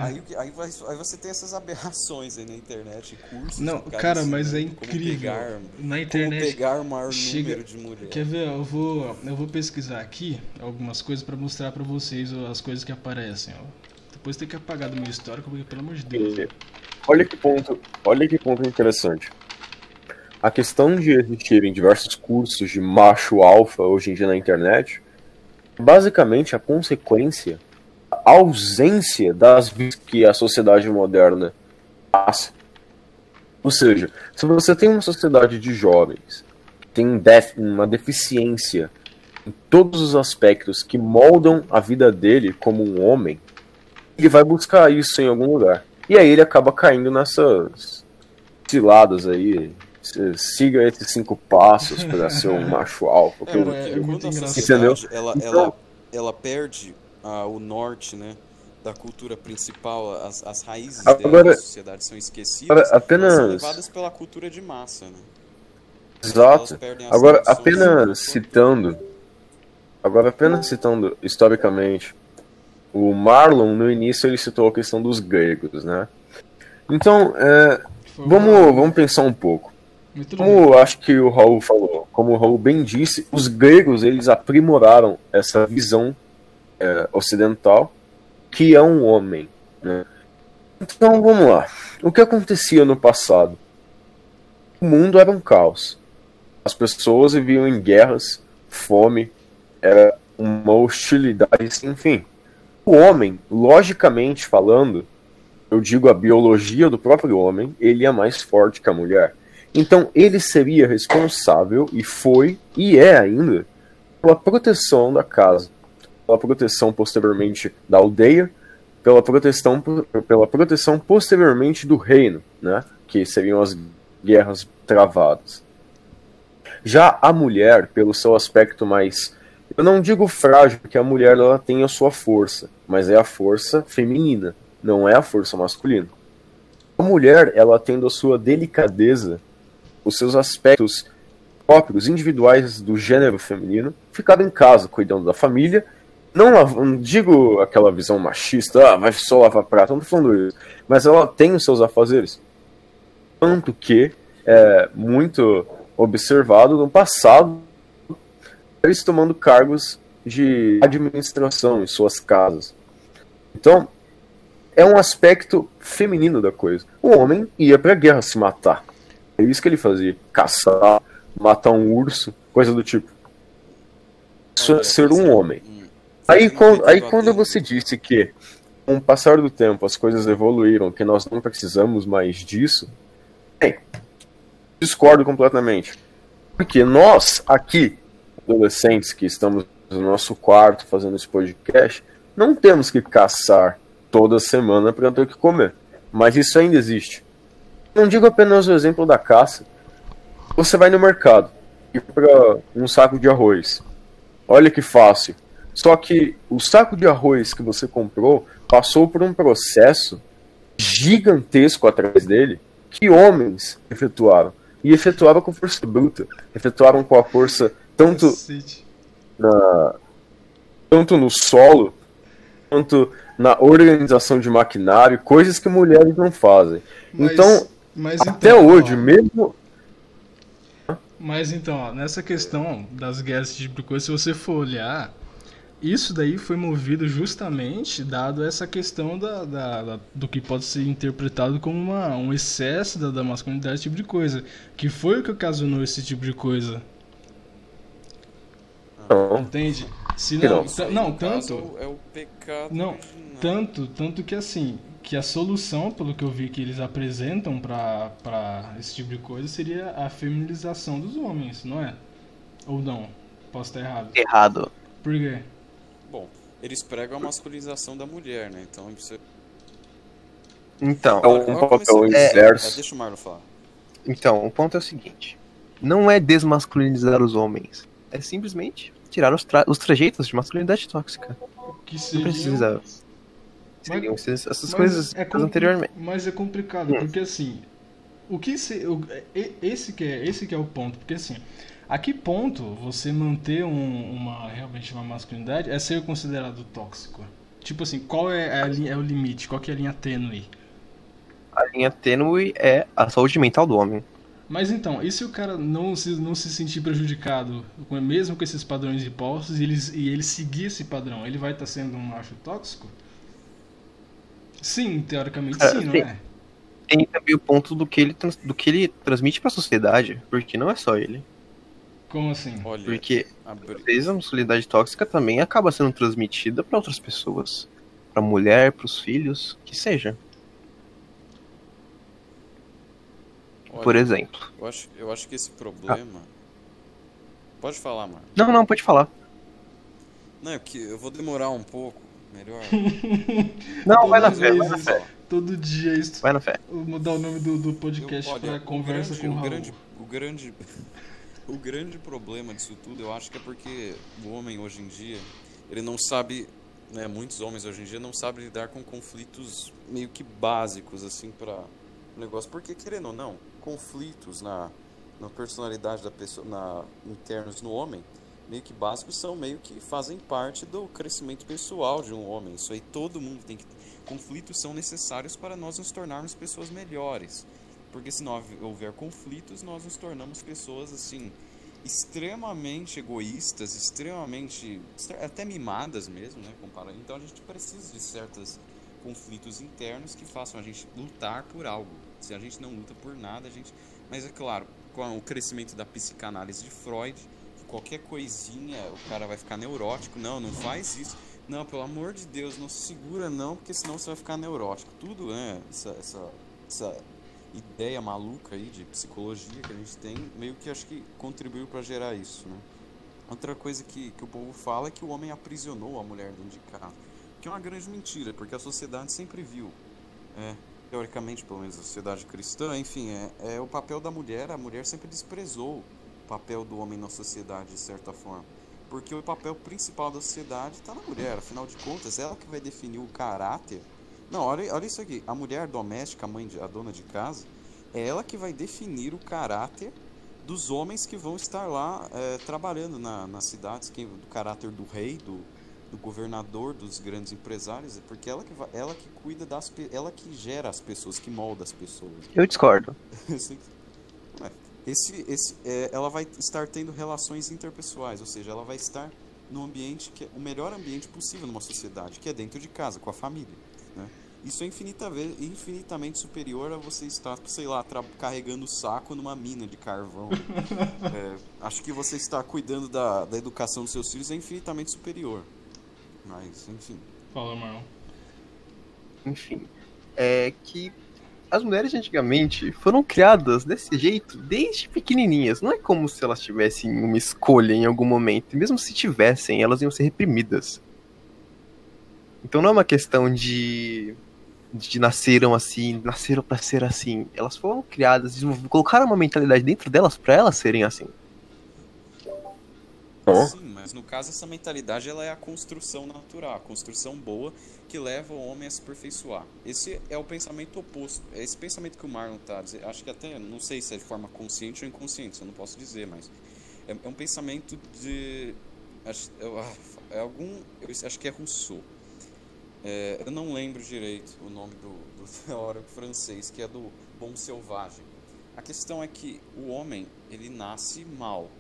aí, aí, vai- aí você tem essas aberrações aí na internet cursos Não, cara, mas é incrível. pegar, Na como internet. pegar o maior chega- número de mulheres Quer ver? Eu vou, eu vou pesquisar aqui algumas coisas pra mostrar pra vocês as coisas que aparecem, ó. Depois tem que apagar do meu histórico, porque pelo amor de Deus. E olha que ponto, olha que ponto interessante. A questão de existirem diversos cursos de macho alfa hoje em dia na internet, basicamente a consequência, ausência das que a sociedade moderna passa. Ou seja, se você tem uma sociedade de jovens tem um uma deficiência em todos os aspectos que moldam a vida dele como um homem, ele vai buscar isso em algum lugar. E aí ele acaba caindo nessas ciladas aí. Siga esses cinco passos para ser um macho alfa. É, é, é sociedade ela, Então- ela, ela perde ah, o norte, né? Da cultura principal, as, as raízes dela Agora- da sociedade são esquecidas, Agora, elas são apenas. levadas pela cultura de massa, né? Exato. Agora, apenas citando. Agora, apenas citando historicamente. O Marlon, no início, ele citou a questão dos gregos, né? Então, é, vamos, vamos pensar um pouco. Como acho que o Raul falou, como o Raul bem disse, os gregos eles aprimoraram essa visão é, ocidental que é um homem. Né? Então vamos lá. O que acontecia no passado? O mundo era um caos. As pessoas viviam em guerras, fome, era uma hostilidade, enfim. O homem, logicamente falando, eu digo a biologia do próprio homem, ele é mais forte que a mulher. Então ele seria responsável, e foi, e é ainda, pela proteção da casa, pela proteção posteriormente da aldeia, pela proteção, pela proteção posteriormente do reino, né? que seriam as guerras travadas. Já a mulher, pelo seu aspecto mais. Eu não digo frágil, porque a mulher ela tem a sua força, mas é a força feminina, não é a força masculina. A mulher, ela tendo a sua delicadeza, os seus aspectos próprios, individuais do gênero feminino, ficava em casa, cuidando da família. Não, não digo aquela visão machista, ah, vai só lavar prato, não tô falando isso. Mas ela tem os seus afazeres. Tanto que é muito observado no passado eles tomando cargos de administração em suas casas. Então, é um aspecto feminino da coisa. O homem ia pra guerra se matar. É isso que ele fazia. Caçar, matar um urso, coisa do tipo. Isso é ser um homem. Aí, quando, aí quando você disse que com o passar do tempo as coisas evoluíram, que nós não precisamos mais disso, bem, discordo completamente. Porque nós, aqui, adolescentes que estamos no nosso quarto fazendo esse podcast, não temos que caçar toda semana para ter o que comer. Mas isso ainda existe. Não digo apenas o exemplo da caça. Você vai no mercado e compra um saco de arroz. Olha que fácil. Só que o saco de arroz que você comprou passou por um processo gigantesco atrás dele que homens efetuaram. E efetuaram com força bruta. Efetuaram com a força tanto na tanto no solo quanto na organização de maquinário, coisas que mulheres não fazem. Mas- então, mas até então, hoje, ó, mesmo Mas então, ó, nessa questão das guerras, esse tipo de coisa, se você for olhar, isso daí foi movido justamente dado essa questão da, da- da- do que pode ser interpretado como uma, um excesso da, da masculinidade, esse tipo de coisa. Que foi o que ocasionou esse tipo de coisa. não, Entende? Se não, não. Não tanto. É o pecado Não, original. Tanto, tanto que assim, que a solução, pelo que eu vi que eles apresentam pra, pra esse tipo de coisa, seria a feminização dos homens, não é? Ou não? Posso estar errado. Errado. Por quê? Bom, eles pregam a masculinização da mulher, né? Então você. Então, é um papel comecei- É, inverso. deixa o Marlon falar. então, o ponto é o seguinte: não é desmasculinizar os homens, é simplesmente tirar os, tra- os trajeitos de masculinidade tóxica. Que Não seria. precisa. Seriam essas, essas Mas coisas é anteriormente. Mas é complicado, Hum. porque assim, o que se, o- e- esse que é esse que é o ponto, porque assim, a que ponto você manter um- uma realmente uma masculinidade é ser considerado tóxico? Tipo assim, qual é, a é o limite? Qual é a linha tênue? A linha tênue é a saúde mental do homem. Mas então, e se o cara não se, não se sentir prejudicado, com- mesmo com esses padrões impostos, e ele, e ele seguir esse padrão, ele vai estar sendo um macho tóxico? Sim, teoricamente Ah, sim, não sim. é? Tem também o ponto do que ele, do que ele transmite para a sociedade, porque não é só ele. Como assim? Olha, Porque a bri- às vezes a masculinidade tóxica também acaba sendo transmitida para outras pessoas, para mulher, para os filhos, que seja. olha, Por exemplo, Eu acho, eu acho que esse problema Pode falar, mano. Não, não, pode falar. Não, é que eu vou demorar um pouco. Melhor. Não, vai na fé, vai na fé. Todo dia isso. Vai na fé. Vou mudar o nome do, do podcast Eu- olha, pra o Conversa grande- com o o Raul. grande, o grande o grande problema disso tudo, eu acho que é porque o homem hoje em dia, ele não sabe, né, muitos homens hoje em dia não sabem lidar com conflitos meio que básicos assim para o negócio, porque querendo ou não, conflitos na na personalidade da pessoa, na internos no homem, meio que básicos são meio que fazem parte do crescimento pessoal de um homem. Isso aí todo mundo tem que conflitos são necessários para nós nos tornarmos pessoas melhores. Porque se não houver- conflitos, nós nos tornamos pessoas assim extremamente egoístas, extremamente extre- até mimadas mesmo, né, comparando. Então a gente precisa de certos conflitos internos que façam a gente lutar por algo. Se a gente não luta por nada, a gente Mas é claro, com o crescimento da psicanálise de Freud, qualquer coisinha o cara vai ficar neurótico. Não, não faz isso. Não, pelo amor de Deus, não se segura não, porque senão você vai ficar neurótico. Tudo, né? Essa, essa, essa ideia maluca aí de psicologia que a gente tem, meio que acho que contribuiu para gerar isso, né? Outra coisa que, que o povo fala é que o homem aprisionou a mulher dentro de casa. Que é uma grande mentira, porque a sociedade sempre viu. É, teoricamente, pelo menos a sociedade cristã, enfim, é, é o papel da mulher, a mulher sempre desprezou o papel do homem na sociedade, de certa forma. Porque o papel principal da sociedade está na mulher, afinal de contas, ela que vai definir o caráter. Não, olha, olha isso aqui. A mulher doméstica, a mãe, de, a dona de casa, é ela que vai definir o caráter dos homens que vão estar lá é, trabalhando na, nas cidades, quem, do caráter do rei, do, do governador, dos grandes empresários, porque ela que, ela que cuida das ela que gera as pessoas, que molda as pessoas. Eu discordo. Esse, esse, é, ela vai estar tendo relações interpessoais, ou seja, ela vai estar no ambiente que é o melhor ambiente possível numa sociedade, que é dentro de casa, com a família. Né? Isso é infinita ve- infinitamente superior a você estar, sei lá, carregando o saco numa mina de carvão. É, acho que você estar cuidando da, da educação dos seus filhos é infinitamente superior. Mas, enfim. Fala, Marlon. Enfim, é que as mulheres de antigamente foram criadas desse jeito desde pequenininhas. Não é como se elas tivessem uma escolha em algum momento. E mesmo se tivessem, elas iam ser reprimidas. Então não é uma questão de de nasceram assim, nasceram pra ser assim. Elas foram criadas, colocaram uma mentalidade dentro delas pra elas serem assim. Bom. Sim, mas no caso essa mentalidade ela é a construção natural, a construção boa que leva o homem a se aperfeiçoar. Esse é o pensamento oposto. É esse pensamento que o Marlon tá dizendo. Acho que até, não sei se é de forma consciente ou inconsciente, eu não posso dizer, mas é, é um pensamento de acho, eu- ah, é algum, eu acho que é Rousseau. É, eu não lembro direito o nome do, do teórico francês, que é do bom selvagem. A questão é que o homem, ele nasce mal,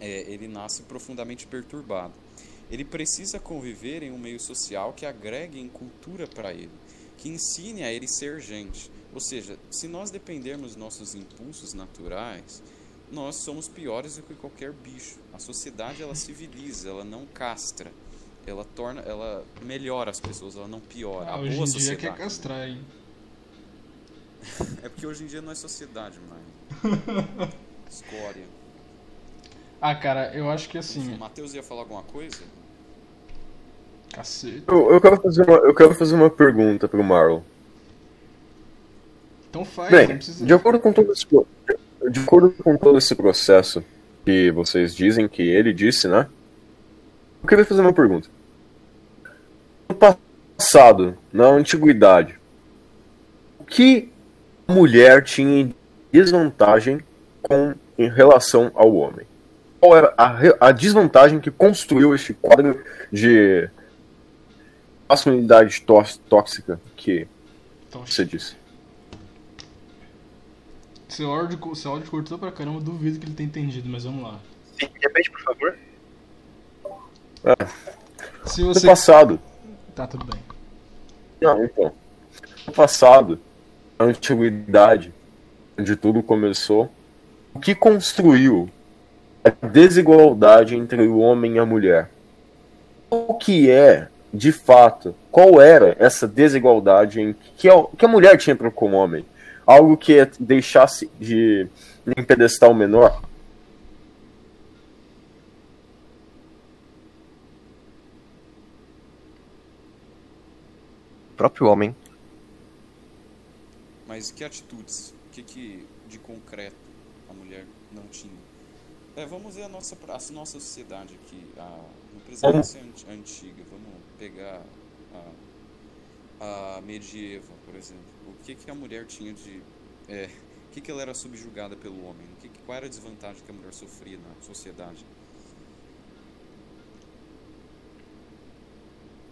é, ele nasce profundamente perturbado. Ele precisa conviver em um meio social que agregue em cultura para ele, que ensine a ele ser gente. Ou seja, se nós dependermos dos nossos impulsos naturais, nós somos piores do que qualquer bicho. A sociedade ela civiliza, ela não castra. Ela torna, ela melhora as pessoas, ela não piora. Ah, a hoje boa em dia sociedade. quer castrar, hein? É porque hoje em dia não é sociedade, mano. Escória. Ah, cara, eu acho que assim. o Matheus ia falar alguma coisa? Cacete. Eu, eu quero fazer uma, eu quero fazer uma pergunta pro Marlon. Então faz, não Bem, precisa. de acordo com todo esse, de acordo com todo esse processo que vocês dizem que ele disse, né? Eu queria fazer uma pergunta. No passado, na antiguidade, o que a mulher tinha de desvantagem com em relação ao homem? Qual era a, a desvantagem que construiu este quadro de masculinidade tó- tóxica que Então, você disse? seu áudio, seu áudio cortou pra caramba, duvido que ele tenha entendido, mas vamos lá. Sim, repete, por favor. Se No você. passado, Tá, tudo bem. Não, então. No passado, na antiguidade, onde tudo começou, o que construiu a desigualdade entre o homem e a mulher? O que é, de fato, qual era essa desigualdade em que a, que a mulher tinha para com o homem? Algo que deixasse de em pedestal menor? Próprio homem. Mas que atitudes, o que, que de concreto a mulher não tinha? É, vamos ver a nossa, a nossa sociedade aqui, a, ser anti- antiga, vamos pegar a, a medieval, por exemplo. O que, que a mulher tinha de... É, o que, que ela era subjugada pelo homem? O que, que- qual era a desvantagem que a mulher sofria na sociedade?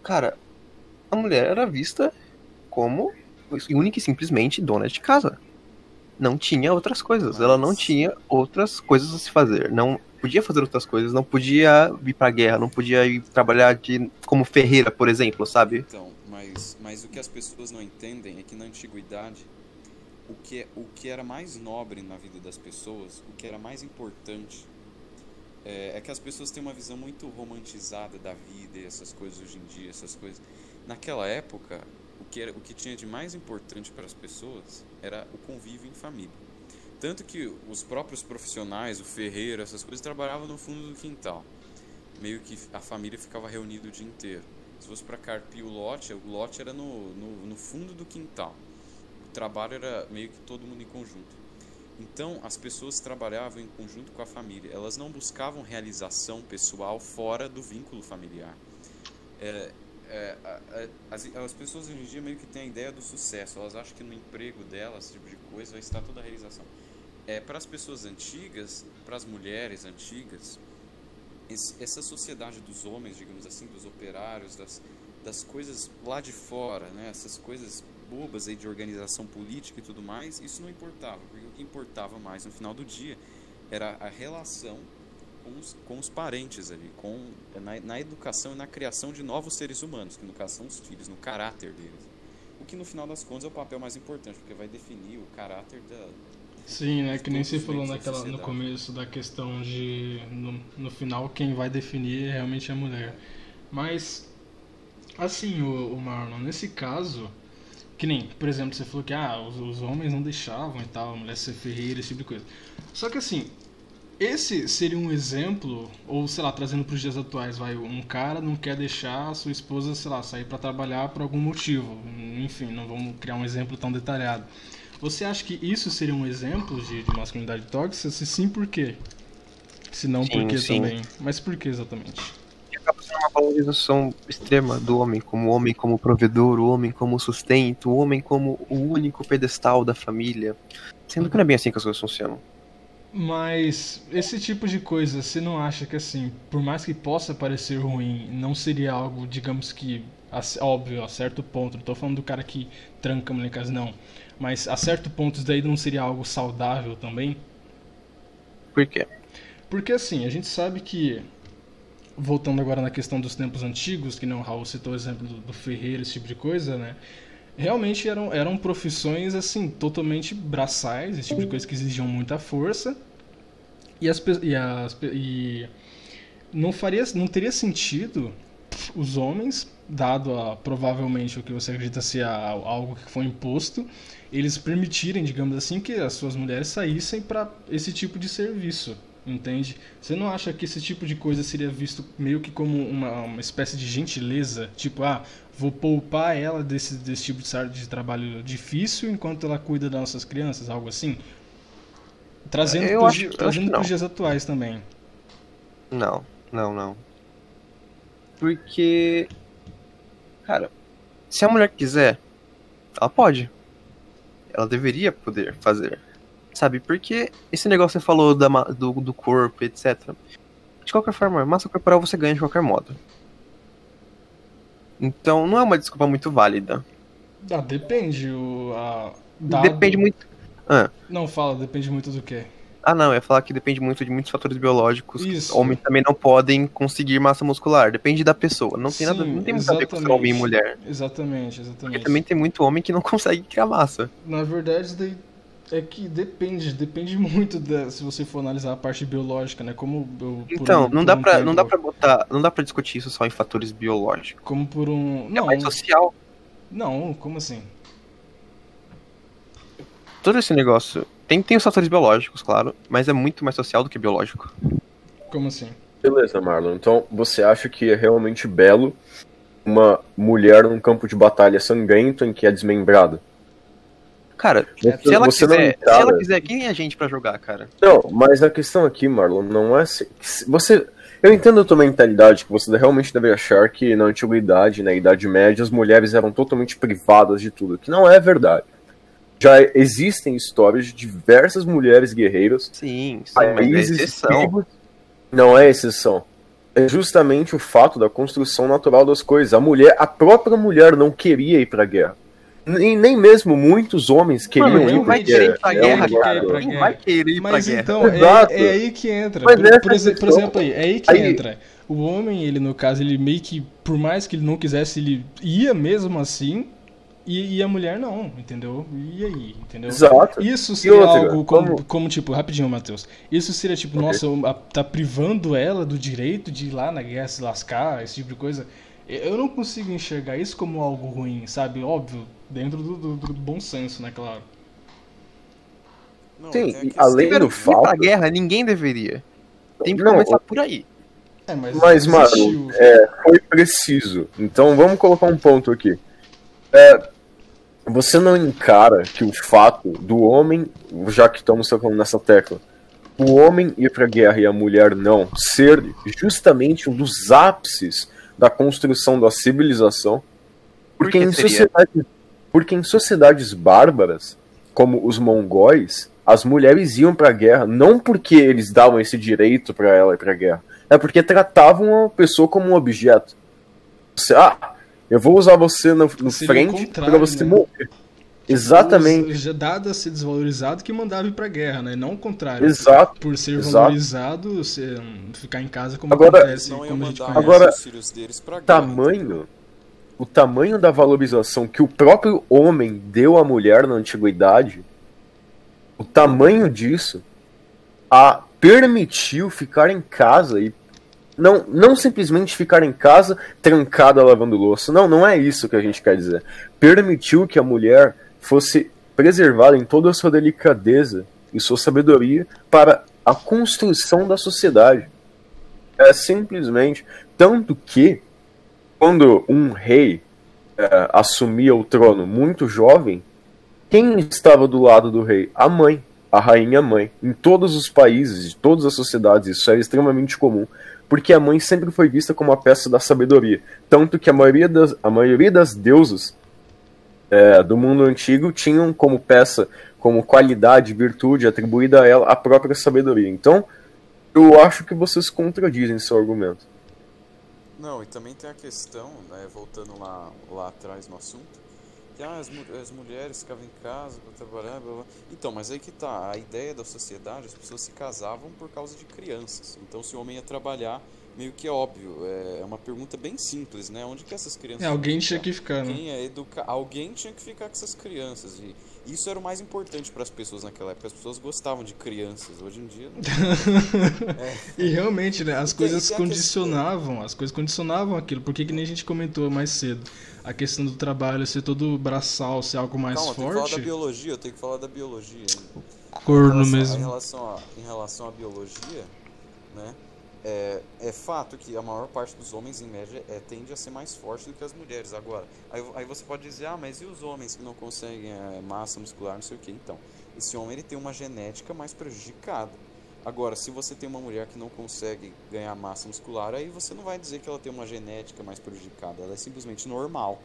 Cara, a mulher era vista como única e simplesmente dona de casa. Não tinha outras coisas. Ela não tinha outras coisas a se fazer. Não podia fazer outras coisas. Não podia ir pra guerra. Não podia ir trabalhar de como ferreira, por exemplo, sabe? Então, mas, mas o que as pessoas não entendem é que na antiguidade, o que, o que era mais nobre na vida das pessoas, o que era mais importante, é, é que as pessoas têm uma visão muito romantizada da vida e essas coisas hoje em dia, essas coisas. Naquela época, o que, era, o que tinha de mais importante para as pessoas era o convívio em família. Tanto que os próprios profissionais, o ferreiro, essas coisas, trabalhavam no fundo do quintal. Meio que a família ficava reunida o dia inteiro. Se fosse para carpir o lote, o lote era no, no, no fundo do quintal. O trabalho era meio que todo mundo em conjunto. Então, as pessoas trabalhavam em conjunto com a família. Elas não buscavam realização pessoal fora do vínculo familiar. É, é, as, as pessoas hoje em dia meio que têm a ideia do sucesso. Elas acham que no emprego delas, esse tipo de coisa, vai estar toda a realização. É, para as pessoas antigas, para as mulheres antigas, esse- essa sociedade dos homens, digamos assim, dos operários, das, das coisas lá de fora, né? essas coisas bobas aí de organização política e tudo mais, isso não importava, porque o que importava mais no final do dia era a relação com os, com os parentes ali, com, na, na educação e na criação de novos seres humanos, que no caso são os filhos, no caráter deles. O que no final das contas é o papel mais importante, porque vai definir o caráter da, Sim, né? Que nem você falou naquela, no começo da questão de no, no final quem vai definir é realmente a mulher. Mas assim, o, o Marlon, nesse caso, que nem, por exemplo, você falou que ah, os, os homens não deixavam e tal, a mulher ser ferreira, esse tipo de coisa. Só que assim, esse seria um exemplo, ou sei lá, trazendo para os dias atuais, vai, um cara não quer deixar a sua esposa, sei lá, sair para trabalhar por algum motivo. Enfim, não vamos criar um exemplo tão detalhado. Você acha que isso seria um exemplo de, de masculinidade tóxica? Se sim, por quê? Se não, por Sim, quê sim. também? Mas por que exatamente? acaba sendo uma valorização extrema do homem como homem como provedor, o homem como sustento, o homem como o único pedestal da família. Sendo que não é bem assim que as coisas funcionam. Mas esse tipo de coisa, você não acha que assim, por mais que possa parecer ruim, não seria algo, digamos que, óbvio, a certo ponto, não tô falando do cara que tranca casa, não. Mas a certo ponto isso daí não seria algo saudável também? Por quê? Porque assim, a gente sabe que, voltando agora na questão dos tempos antigos, que não o Raul citou o exemplo do, do ferreiro, esse tipo de coisa, né? Realmente eram, eram profissões, assim, totalmente braçais, esse tipo de coisa que exigiam muita força. E, as, e, as, e não, faria, não teria sentido os homens, dado a, provavelmente o que você acredita ser a- algo que foi imposto, eles permitirem, digamos assim, que as suas mulheres saíssem para esse tipo de serviço, entende? Você não acha que esse tipo de coisa seria visto meio que como uma, uma espécie de gentileza? Tipo, ah, vou poupar ela desse, desse tipo de, de trabalho difícil enquanto ela cuida das nossas crianças, algo assim? Trazendo Eu pros acho- trazendo não. pros dias atuais também. Não, não, não. Porque. Cara, se a mulher quiser, ela pode. Ela deveria poder fazer. Sabe? Porque esse negócio que você falou da, do, do corpo, etc. De qualquer forma, massa corporal você ganha de qualquer modo. Então não é uma desculpa muito válida. Ah, depende. O, a, dado- Depende muito. Ah, Não, fala, depende muito do que. ah, não, ia falar que depende muito de muitos fatores biológicos. Isso. Homens também não podem conseguir massa muscular. Depende da pessoa. Não tem nada, Sim, não tem muito a ver com homem e mulher. Exatamente, Porque exatamente. também tem muito homem que não consegue criar massa. Na verdade, é que depende, depende muito da, se você for analisar a parte biológica, né? Como eu, Então, um- não dá um pra, tempo- não dá pra botar, não dá para discutir isso só em fatores biológicos. Como por um. É Não, mais social. não, como assim? Todo esse negócio tem tem os fatores biológicos, claro, mas é muito mais social do que biológico. Como assim? Beleza, Marlon. Então, você acha que é realmente belo uma mulher num campo de batalha sangrento em que é desmembrada. Cara, Você- se ela, quiser, se ela quiser, quem é a gente pra jogar, cara? Não, mas a questão aqui, Marlon, não é se, se- você. Eu entendo a tua mentalidade que você realmente deve achar que na antiguidade, na Idade Média, as mulheres eram totalmente privadas de tudo, que não é verdade. Já existem histórias de diversas mulheres guerreiras, Sim, sim, mas é tribos. Não é exceção. É justamente o fato da construção natural das coisas. A mulher, a própria mulher não queria ir pra guerra. Nem, nem mesmo muitos homens queriam Mano, ir pra É um guerra, cara? pra guerra. vai querer ir pra Mas guerra? então, é, Exato. é aí que entra. Por, por exe- por exemplo, aí, é aí que aí- entra. O homem, ele no caso, ele meio que, por mais que ele não quisesse, ele ia mesmo assim, e, e a mulher não, entendeu? E aí, entendeu? Exato. Isso seria outra, algo como, como- como, tipo, rapidinho, Matheus. Isso seria tipo, Ok. nossa, a- tá privando ela do direito de ir lá na guerra se lascar, esse tipo de coisa. Eu não consigo enxergar isso como algo ruim, sabe? Óbvio, dentro do, do- do bom senso, né, claro. Não, Sim, tem a questão- além Primeiro, do ir pra fato. guerra, ninguém deveria. Tem que Não, começar por aí. É, mas, Mas, mano, é, foi preciso. Então vamos colocar um ponto aqui. É, você não encara que o fato do homem, já que estamos tocando nessa tecla, o homem ir pra guerra e a mulher não, ser justamente um dos ápices da construção da civilização. Por Porque que em, sociedades, porque em sociedades bárbaras, como os mongóis, as mulheres iam pra guerra não porque eles davam esse direito pra ela ir pra guerra, é porque tratavam a pessoa como um objeto. Você, ah, eu vou usar você no, no frente pra você né? morrer. Exatamente. Já dado a ser desvalorizado que mandava ir pra guerra, né? Não o contrário. Exato. Por ser Exato. valorizado, hum, ficar em casa como Agora- acontece, não como a gente conhece. Agora, os filhos deles pra guerra, tamanho, o tamanho da valorização que o próprio homem deu à mulher na antiguidade, o tamanho disso a permitiu ficar em casa e não, não simplesmente ficar em casa trancada lavando louça. Não, não é isso que a gente quer dizer. Permitiu que a mulher fosse preservada em toda a sua delicadeza e sua sabedoria para a construção da sociedade. É simplesmente tanto que quando um rei eh, assumia o trono muito jovem, quem estava do lado do rei? A mãe, a rainha mãe. Em todos os países, de todas as sociedades, isso era extremamente comum, porque a mãe sempre foi vista como a peça da sabedoria. Tanto que a maioria das, a maioria das deusas eh, do mundo antigo tinham como peça, como qualidade, virtude atribuída a ela a própria sabedoria. Então, eu acho que vocês contradizem seu argumento. Não, e também tem a questão, né, voltando lá, lá atrás no assunto, que ah, as, as mulheres ficavam em casa para trabalhar, blá, blá. Então, mas aí que tá, a ideia da sociedade, as pessoas se casavam por causa de crianças. Então, se o homem ia trabalhar, meio que é óbvio, é uma pergunta bem simples, né? Onde que essas crianças É, alguém tinha que ficar, né? Quem é educar? Alguém tinha que ficar com essas crianças. E isso era o mais importante para as pessoas naquela época. As pessoas gostavam de crianças. Hoje em dia, não. E realmente, né, as E tem- coisas e tem a condicionavam, as coisas condicionavam aquilo, porque que nem a gente comentou mais cedo. A questão do trabalho ser todo braçal, ser algo mais Calma, tem que falar da forte. biologia. Eu tenho que falar da biologia. hein? Corno Em relação- Em mesmo. relação, a, em relação à biologia, né? É, é fato que a maior parte dos homens, em média, é, tende a ser mais forte do que as mulheres. Agora, aí, aí você pode dizer, ah, mas e os homens que não conseguem é, massa muscular, não sei o que? Então, esse homem ele tem uma genética mais prejudicada. Agora, se você tem uma mulher que não consegue ganhar massa muscular, aí você não vai dizer que ela tem uma genética mais prejudicada. Ela é simplesmente normal.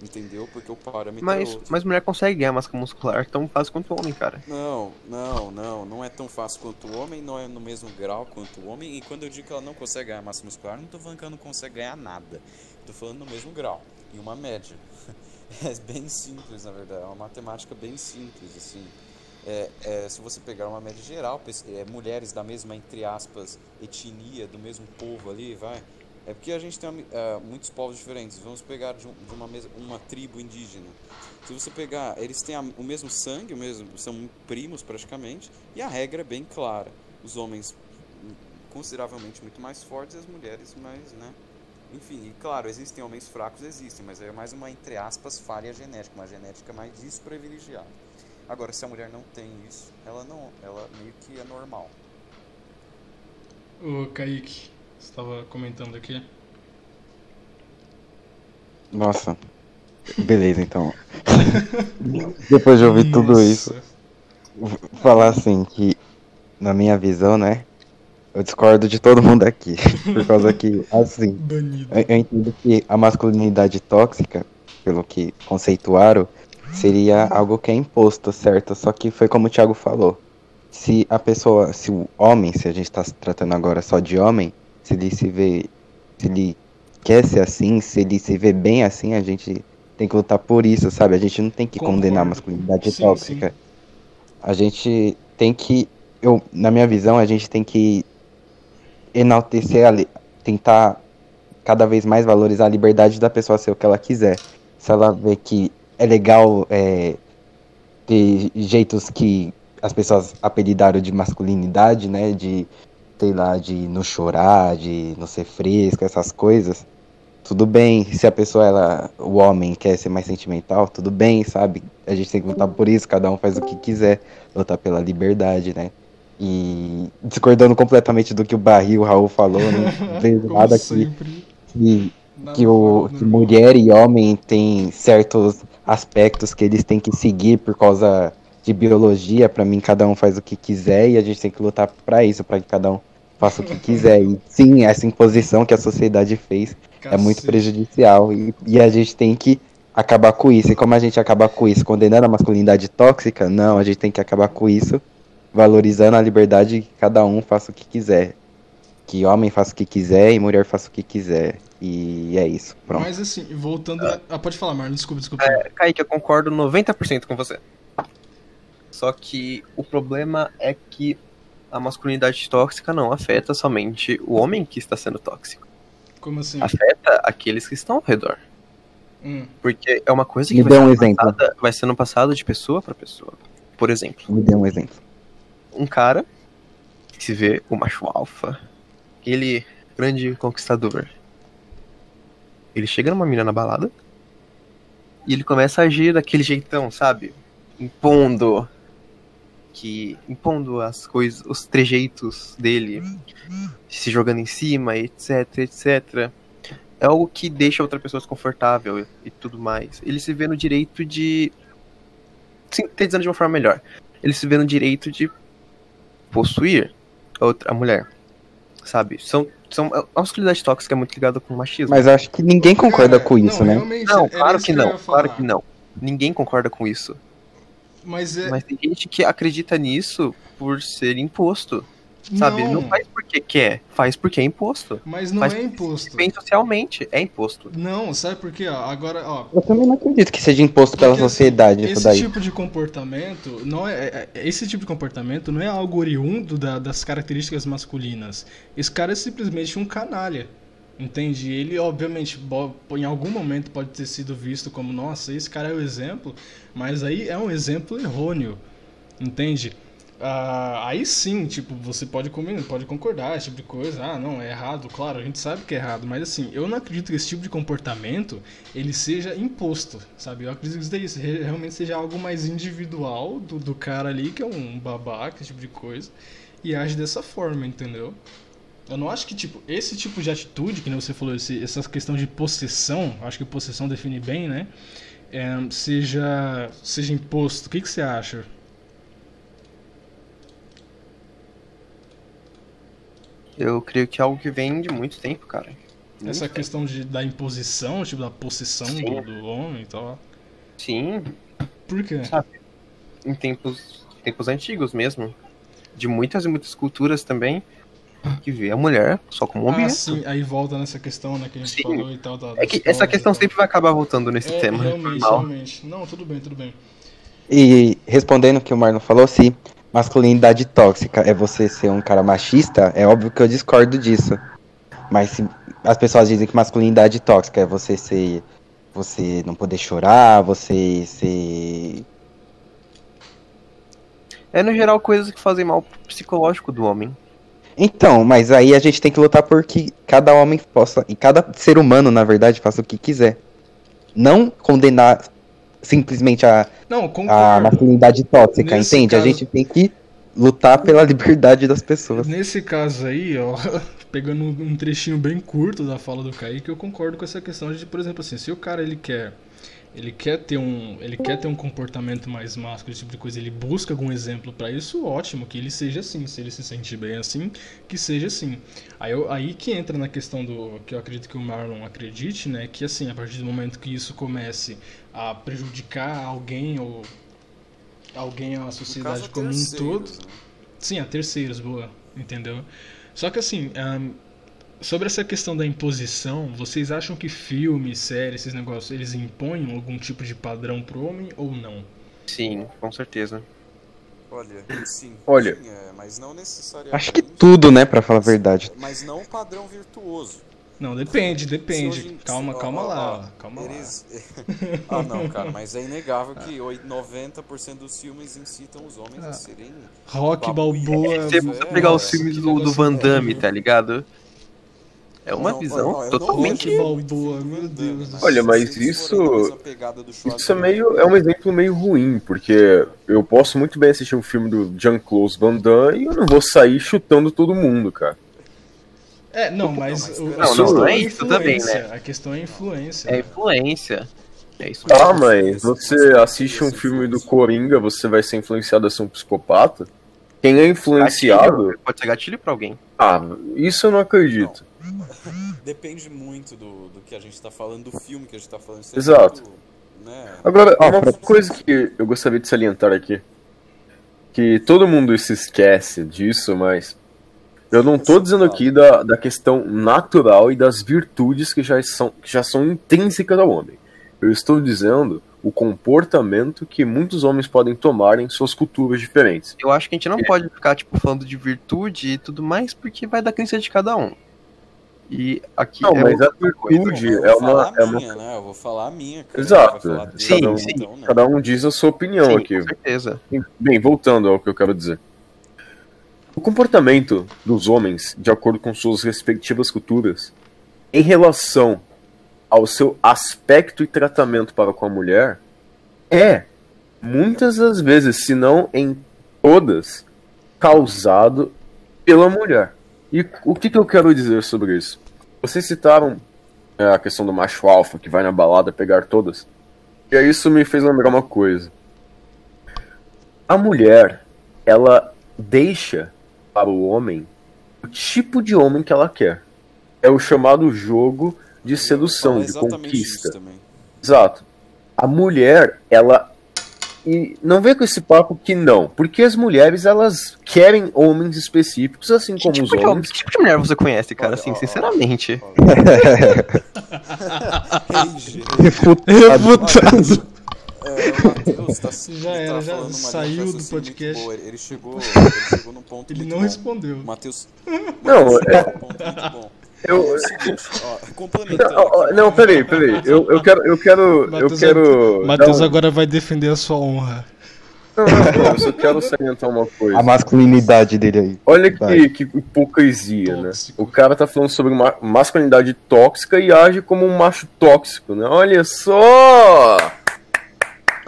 Entendeu? Porque o parâmetro é Mas, outro. mas mulher consegue ganhar massa muscular tão fácil quanto homem, cara. Não, não, não. Não é tão fácil quanto o homem, não é no mesmo grau quanto o homem. E quando eu digo que ela não consegue ganhar massa muscular, não tô falando que ela não consegue ganhar nada. Tô falando no mesmo grau, em uma média. É bem simples, na verdade. É uma matemática bem simples, assim. É, é, se você pegar uma média geral, é, mulheres da mesma, entre aspas, etnia, do mesmo povo ali, vai. É porque a gente tem ah, muitos povos diferentes. Vamos pegar de, um- de uma, uma tribo indígena. Se você pegar, eles têm a- o mesmo sangue, o mesmo, são primos praticamente, e a regra é bem clara. Os homens hum, consideravelmente muito mais fortes e as mulheres mais, né? Enfim, e claro, existem homens fracos, existem, mas é mais uma, entre aspas, falha genética, uma genética mais desprivilegiada. Agora, se a mulher não tem isso, ela não, ela meio que é normal. Ô, Kaique, estava comentando aqui. Nossa. Beleza, então. Depois de ouvir tudo Nossa. isso, vou falar assim que, na minha visão, né? Eu discordo de todo mundo aqui. Por causa que, assim, Banido. eu, eu entendo que a masculinidade tóxica, pelo que conceituaram, seria algo que é imposto, certo? Só que foi como o Thiago falou. Se a pessoa, se o homem, se a gente tá se tratando agora só de homem, se ele se vê, se ele quer ser assim, se ele se vê bem assim, a gente tem que lutar por isso, sabe? A gente não tem que condenar a Concordo. masculinidade Sim, tóxica. A gente tem que, eu, na minha visão, a gente tem que enaltecer, a, tentar cada vez mais valorizar a liberdade da pessoa ser o que ela quiser. Se ela vê que é legal é, ter jeitos que as pessoas apelidaram de masculinidade, né? De, sei lá, de não chorar, de não ser fresco, essas coisas. Tudo bem, se a pessoa, ela, o homem quer ser mais sentimental, tudo bem, sabe? A gente tem que lutar por isso, cada um faz o que quiser, lutar pela liberdade, né? E discordando completamente do que o Barry e o Raul falou, não vejo nada que, sempre. que Nada que, o, que mulher e homem têm certos aspectos que eles têm que seguir por causa de biologia. Pra mim, cada um faz o que quiser e a gente tem que lutar pra isso, pra que cada um faça o que quiser. E sim, essa imposição que a sociedade fez é muito Cacete. prejudicial e, e a gente tem que acabar com isso. E como a gente acaba com isso? Condenando a masculinidade tóxica? Não, a gente tem que acabar com isso, valorizando a liberdade que cada um faça o que quiser. Que homem faça o que quiser e mulher faça o que quiser. E é isso. Pronto. Mas assim, voltando. a- Ah, pode falar, Marlon. Desculpa, desculpa. Kaique, eu concordo 90% com você. Só que o problema é que a masculinidade tóxica não afeta somente o homem que está sendo tóxico. Como assim? Afeta aqueles que estão ao redor. Hum, Porque é uma coisa que Me vai, dê um sendo exemplo. passada, vai sendo passada de pessoa para pessoa. Por exemplo, Me dê um exemplo. um cara que se vê o macho alfa, ele grande conquistador. Ele chega numa mina na balada e ele começa a agir daquele jeitão, sabe? Impondo que impondo as coisas, os trejeitos dele, se jogando em cima, etc, etc. É algo que deixa outra pessoa desconfortável e, e tudo mais. Ele se vê no direito de sim, dizendo de uma forma melhor. Ele se vê no direito de possuir a outra a mulher. Sabe? São, são, a masculinidade tóxica é muito ligada com o machismo. Mas acho que ninguém concorda cara, com isso, não, né? Não, era claro que não. Claro que não. Ninguém concorda com isso. Mas é. Mas tem gente que acredita nisso por ser imposto. Sabe? Não, Não, faz porque quer, faz porque é imposto. mas não faz é imposto. Bem socialmente, é imposto. Não, sabe por quê? Ó, agora, ó, Eu também não acredito que seja imposto pela sociedade isso esse daí. tipo de comportamento não é, é- é- esse tipo de comportamento não é algo oriundo da- das características masculinas. Esse cara é simplesmente um canalha. Entende? Ele, obviamente, em algum momento pode ter sido visto como, nossa, esse cara é o exemplo, mas aí é um exemplo errôneo. Entende? Ah, aí sim, tipo, você pode, comer, pode concordar, esse tipo de coisa. Ah, não, é errado, claro, a gente sabe que é errado, mas assim, eu não acredito que esse tipo de comportamento ele seja imposto, sabe? Eu acredito que isso daí re- realmente seja algo mais individual do, do cara ali, que é um babaca, esse tipo de coisa, e age dessa forma, entendeu? Eu não acho que, tipo, esse tipo de atitude, que nem você falou, esse, essa questão de possessão, acho que possessão define bem, né? É, seja, seja imposto. O que, que você acha? Eu creio que é algo que vem de muito tempo, cara. Muito Essa tempo. questão de, da imposição, tipo, da possessão do, do homem e tal. Sim, Por quê? em tempos, tempos antigos mesmo. De muitas e muitas culturas também. Que vê a mulher só como um Ah, objeto. sim, aí volta nessa questão, né, que a gente Sim. falou e tal. Da, É que essa questão tal. sempre vai acabar voltando nesse É, tema. Realmente, normal. realmente. Não, tudo bem, tudo bem. E respondendo o que o Marlon falou, se masculinidade tóxica é você ser um cara machista, é óbvio que eu discordo disso. Mas se as pessoas dizem que masculinidade tóxica é você ser. Você não poder chorar, você ser. É no geral coisas que fazem mal pro psicológico do homem. Então, mas aí a gente tem que lutar por que cada homem possa. E cada ser humano, na verdade, faça o que quiser. Não condenar simplesmente a, Não, a masculinidade tóxica, Nesse entende? A caso- gente tem que lutar pela liberdade das pessoas. Nesse caso aí, ó, pegando um trechinho bem curto da fala do Kaique, eu concordo com essa questão de, por exemplo, assim, se o cara ele quer ele quer ter um ele quer ter um comportamento mais másculo esse tipo de coisa. Ele busca algum exemplo pra isso ótimo que ele seja assim. Se ele se sentir bem assim que seja assim. Aí, eu- aí que entra na questão do que eu acredito que o Marlon acredite né? Que assim a partir do momento que isso comece a prejudicar alguém ou alguém a sociedade como um todo. né? Sim, a terceiros, boa, entendeu? Só que assim, ahn, sobre essa questão da imposição, vocês acham que filmes, séries, esses negócios, eles impõem algum tipo de padrão pro homem ou não? Sim, com certeza. Olha, sim. Olha. sim, é, mas não necessariamente. Acho que tudo, né, pra falar a verdade. Mas não um padrão virtuoso. Não, depende, depende. hoje- Calma, se- calma ó, lá, ó, calma lá. eles- ah, não, cara, mas é inegável que oi- 90% dos filmes incitam os homens Ah. a serem. Rock Balboa. Se você pegar os é, filmes que do, do Van Damme, horrível. tá ligado? É uma Não, visão não, não totalmente. Balboa, do meu Deus Olha, mas isso- Isso é meio é um exemplo meio ruim, porque eu posso muito bem assistir um filme do Jean-Claude Van Damme e eu não vou sair chutando todo mundo, cara. É, não, mas mas o- não, a não, questão não é é isso também, influência. A questão é influência. É né? influência. É isso Ah, mesmo. mas você assiste um filme do Coringa, você vai ser influenciado a ser um psicopata? Quem é influenciado? Gatilho, Pode ser gatilho pra alguém. Ah, isso eu não acredito. Depende muito do, do que a gente tá falando, do filme que a gente tá falando. Isso é Exato. né? Agora, Ah, uma coisa que eu gostaria de salientar aqui, que todo mundo se esquece disso, mas eu não tô dizendo aqui da, da questão natural e das virtudes que já são, que já são intrínsecas ao homem. Eu estou dizendo o comportamento que muitos homens podem tomar em suas culturas diferentes. Eu acho que a gente não pode ficar, tipo, falando de virtude e tudo mais, porque vai da crença de cada um. E aqui Não, é mas a virtude Eu vou é falar uma, a é uma. minha, né? Eu vou falar a minha. cara. Exato. Vai falar dele, Sim, então, sim. né? Cada um diz a sua opinião Sim, aqui. com certeza. Bem, voltando ao que eu quero dizer. O comportamento dos homens, de acordo com suas respectivas culturas, em relação ao seu aspecto e tratamento para com a mulher, é, muitas das vezes, se não em todas, causado pela mulher. E o que, que eu quero dizer sobre isso? Vocês citaram é, a questão do macho alfa que vai na balada pegar todas. E aí isso me fez lembrar uma coisa. A mulher, ela deixa para o homem o tipo de homem que ela quer. É o chamado jogo de sedução, Fala de conquista. Exato. A mulher, ela. E não vem com esse papo que não. Porque as mulheres, elas querem homens específicos, assim Que como tipo, os de, homens. que tipo de mulher você conhece, cara? Assim, sinceramente. Rage. Refutando. É, o Matheus tá, Já era, já saiu de do raciocínio podcast. boa. Ele chegou, ele chegou num ponto Ele não bom. respondeu. Matheus. Não, é- num ponto muito bom. Eu, É o seguinte, ó, complementando. não, ó, não, peraí, peraí. Eu, eu quero. Eu quero. Eu Matheus quero. Matheus um- agora vai defender a sua honra. Não, não, não, eu só quero salientar uma coisa. A masculinidade dele aí. Olha que, que hipocrisia, né? Tóxico. O cara tá falando sobre ma masculinidade tóxica e age como um macho tóxico, né? Olha só!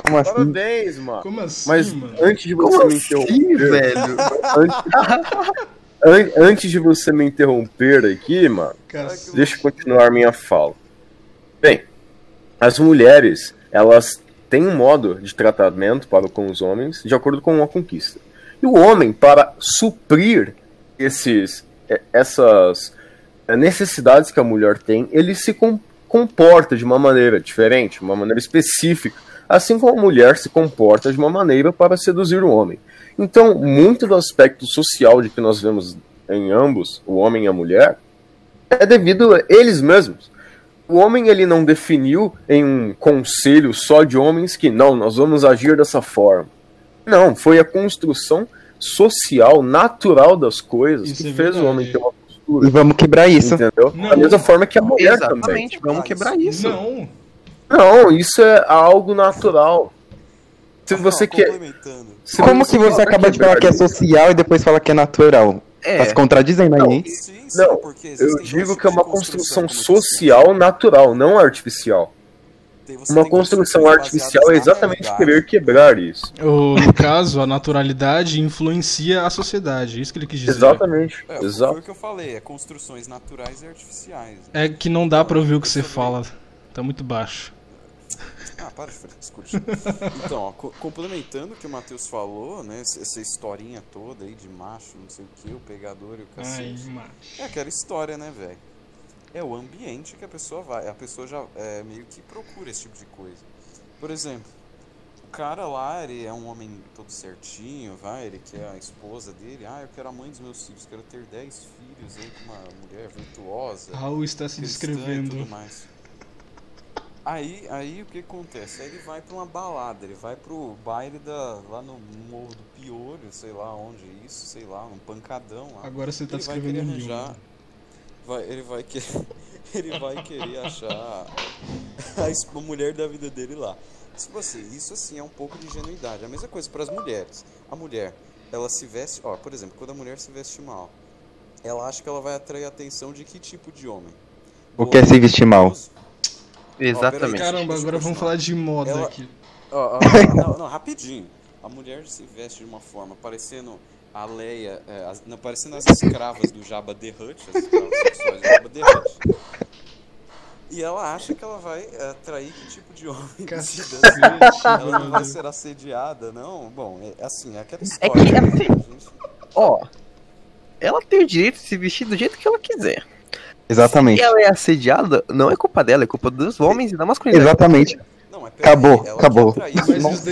Como assim? Parabéns, mano. Como assim, Mas mano? antes de você Como me assim, interromper, velho? an- antes de você me interromper aqui, mano, deixa eu continuar minha fala. Bem, as mulheres, elas têm um modo de tratamento para com os homens de acordo com uma conquista. E o homem, para suprir esses, eh, essas eh, necessidades que a mulher tem, ele se com- comporta de uma maneira diferente, uma maneira específica, assim como a mulher se comporta de uma maneira para seduzir o homem. Então, muito do aspecto social de que nós vemos em ambos, o homem e a mulher, é devido a eles mesmos. O homem ele não definiu em um conselho só de homens que não, nós vamos agir dessa forma. Não, foi a construção social, natural das coisas Isso que é fez o homem ter uma E postura. vamos quebrar isso. Entendeu? Não. Da mesma forma que a mulher também. Exatamente, vamos quebrar isso. Não. Não, isso é algo natural. Se você Ó, quer. se Como que você acaba de falar que é social e depois fala que é natural? É, Tá se contradizendo aí, Não, hein? Sim, sim, Não, porque Eu digo que é uma construção social natural, não artificial. Você Uma construção artificial é exatamente querer quebrar isso. Ou, no caso, a naturalidade influencia a sociedade. Isso que ele quis dizer. Exatamente. É, Exato. Foi o que eu falei, é construções naturais e artificiais. né? É que não dá pra ouvir o que você fala. Tá muito baixo. Ah, para de discutir. Então, ó, co- complementando o que o Matheus falou, né? Essa historinha toda aí de macho, não sei o que, o pegador e o Ai, cacete. macho. É aquela história, né, velho? É o ambiente que a pessoa vai. A pessoa já é, meio que procura esse tipo de coisa. Por exemplo, o cara lá, ele é um homem todo certinho, vai, ele quer a esposa dele. Ah, eu quero a mãe dos meus filhos, quero ter 10 filhos aí com uma mulher virtuosa. Raul está se cristã e descrevendo. tudo mais. Aí, aí o que acontece? Aí ele vai pra uma balada, ele vai pro baile da, lá no Morro do Piolho, sei lá onde é isso, sei lá, um pancadão lá. Agora você tá ele vai descrevendo querer arranjar, vai, ele vai querer, ele vai querer achar a a mulher da vida dele lá. Tipo assim, isso assim é um pouco de ingenuidade. A mesma coisa para as mulheres. A mulher, ela se veste, ó, por exemplo, quando a mulher se veste mal, ela acha que ela vai atrair a atenção de que tipo de homem? O que é se vestir mal? Exatamente. Caramba, agora vamos falar de moda Ela- aqui. Ó, ó, ó, não, não, rapidinho. A mulher se veste de uma forma parecendo a Leia, é, as- não, parecendo as escravas do Jabba the Hutt, as escravas sexuais do Jabba the Hutt. E ela acha que ela vai é, atrair que tipo de homem? Cacete, ela não vai ser assediada, não? Bom, é assim, é aquela É história. que, né, assim, gente? Ó, ela tem o direito de se vestir do jeito que ela quiser. Exatamente. Se ela é assediada, não é culpa dela, é culpa dos homens e da masculinidade. Exatamente. Não, peraí, Acabou, ela acabou.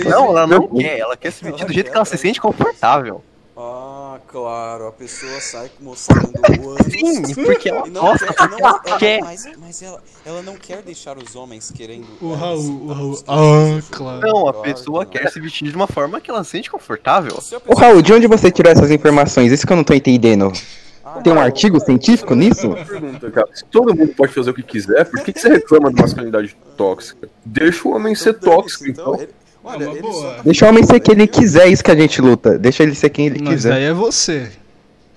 Não, ela não quer, ela quer se vestir do jeito que ela se sente confortável. Ah, claro, a pessoa sai mostrando o ânus. Sim, porque ela não gosta, quer, não, ela- quer. Mas, mas ela, ela não quer deixar os homens querendo. O elas- Raul, o Raul. Ah, claro. Não, a Claro pessoa que não. quer se vestir de uma forma que ela se sente confortável. Pessoa- Raul, de onde você tirou essas informações? Isso que eu não tô entendendo. Tem um artigo científico nisso? Uma pergunta, cara. Se todo mundo pode fazer o que quiser, por que, que você reclama de masculinidade tóxica? Deixa o homem ser então tóxico, então. olha, É uma só Deixa o homem ser quem ele quiser, é isso que a gente luta. Deixa ele ser quem ele Mas quiser. daí é você.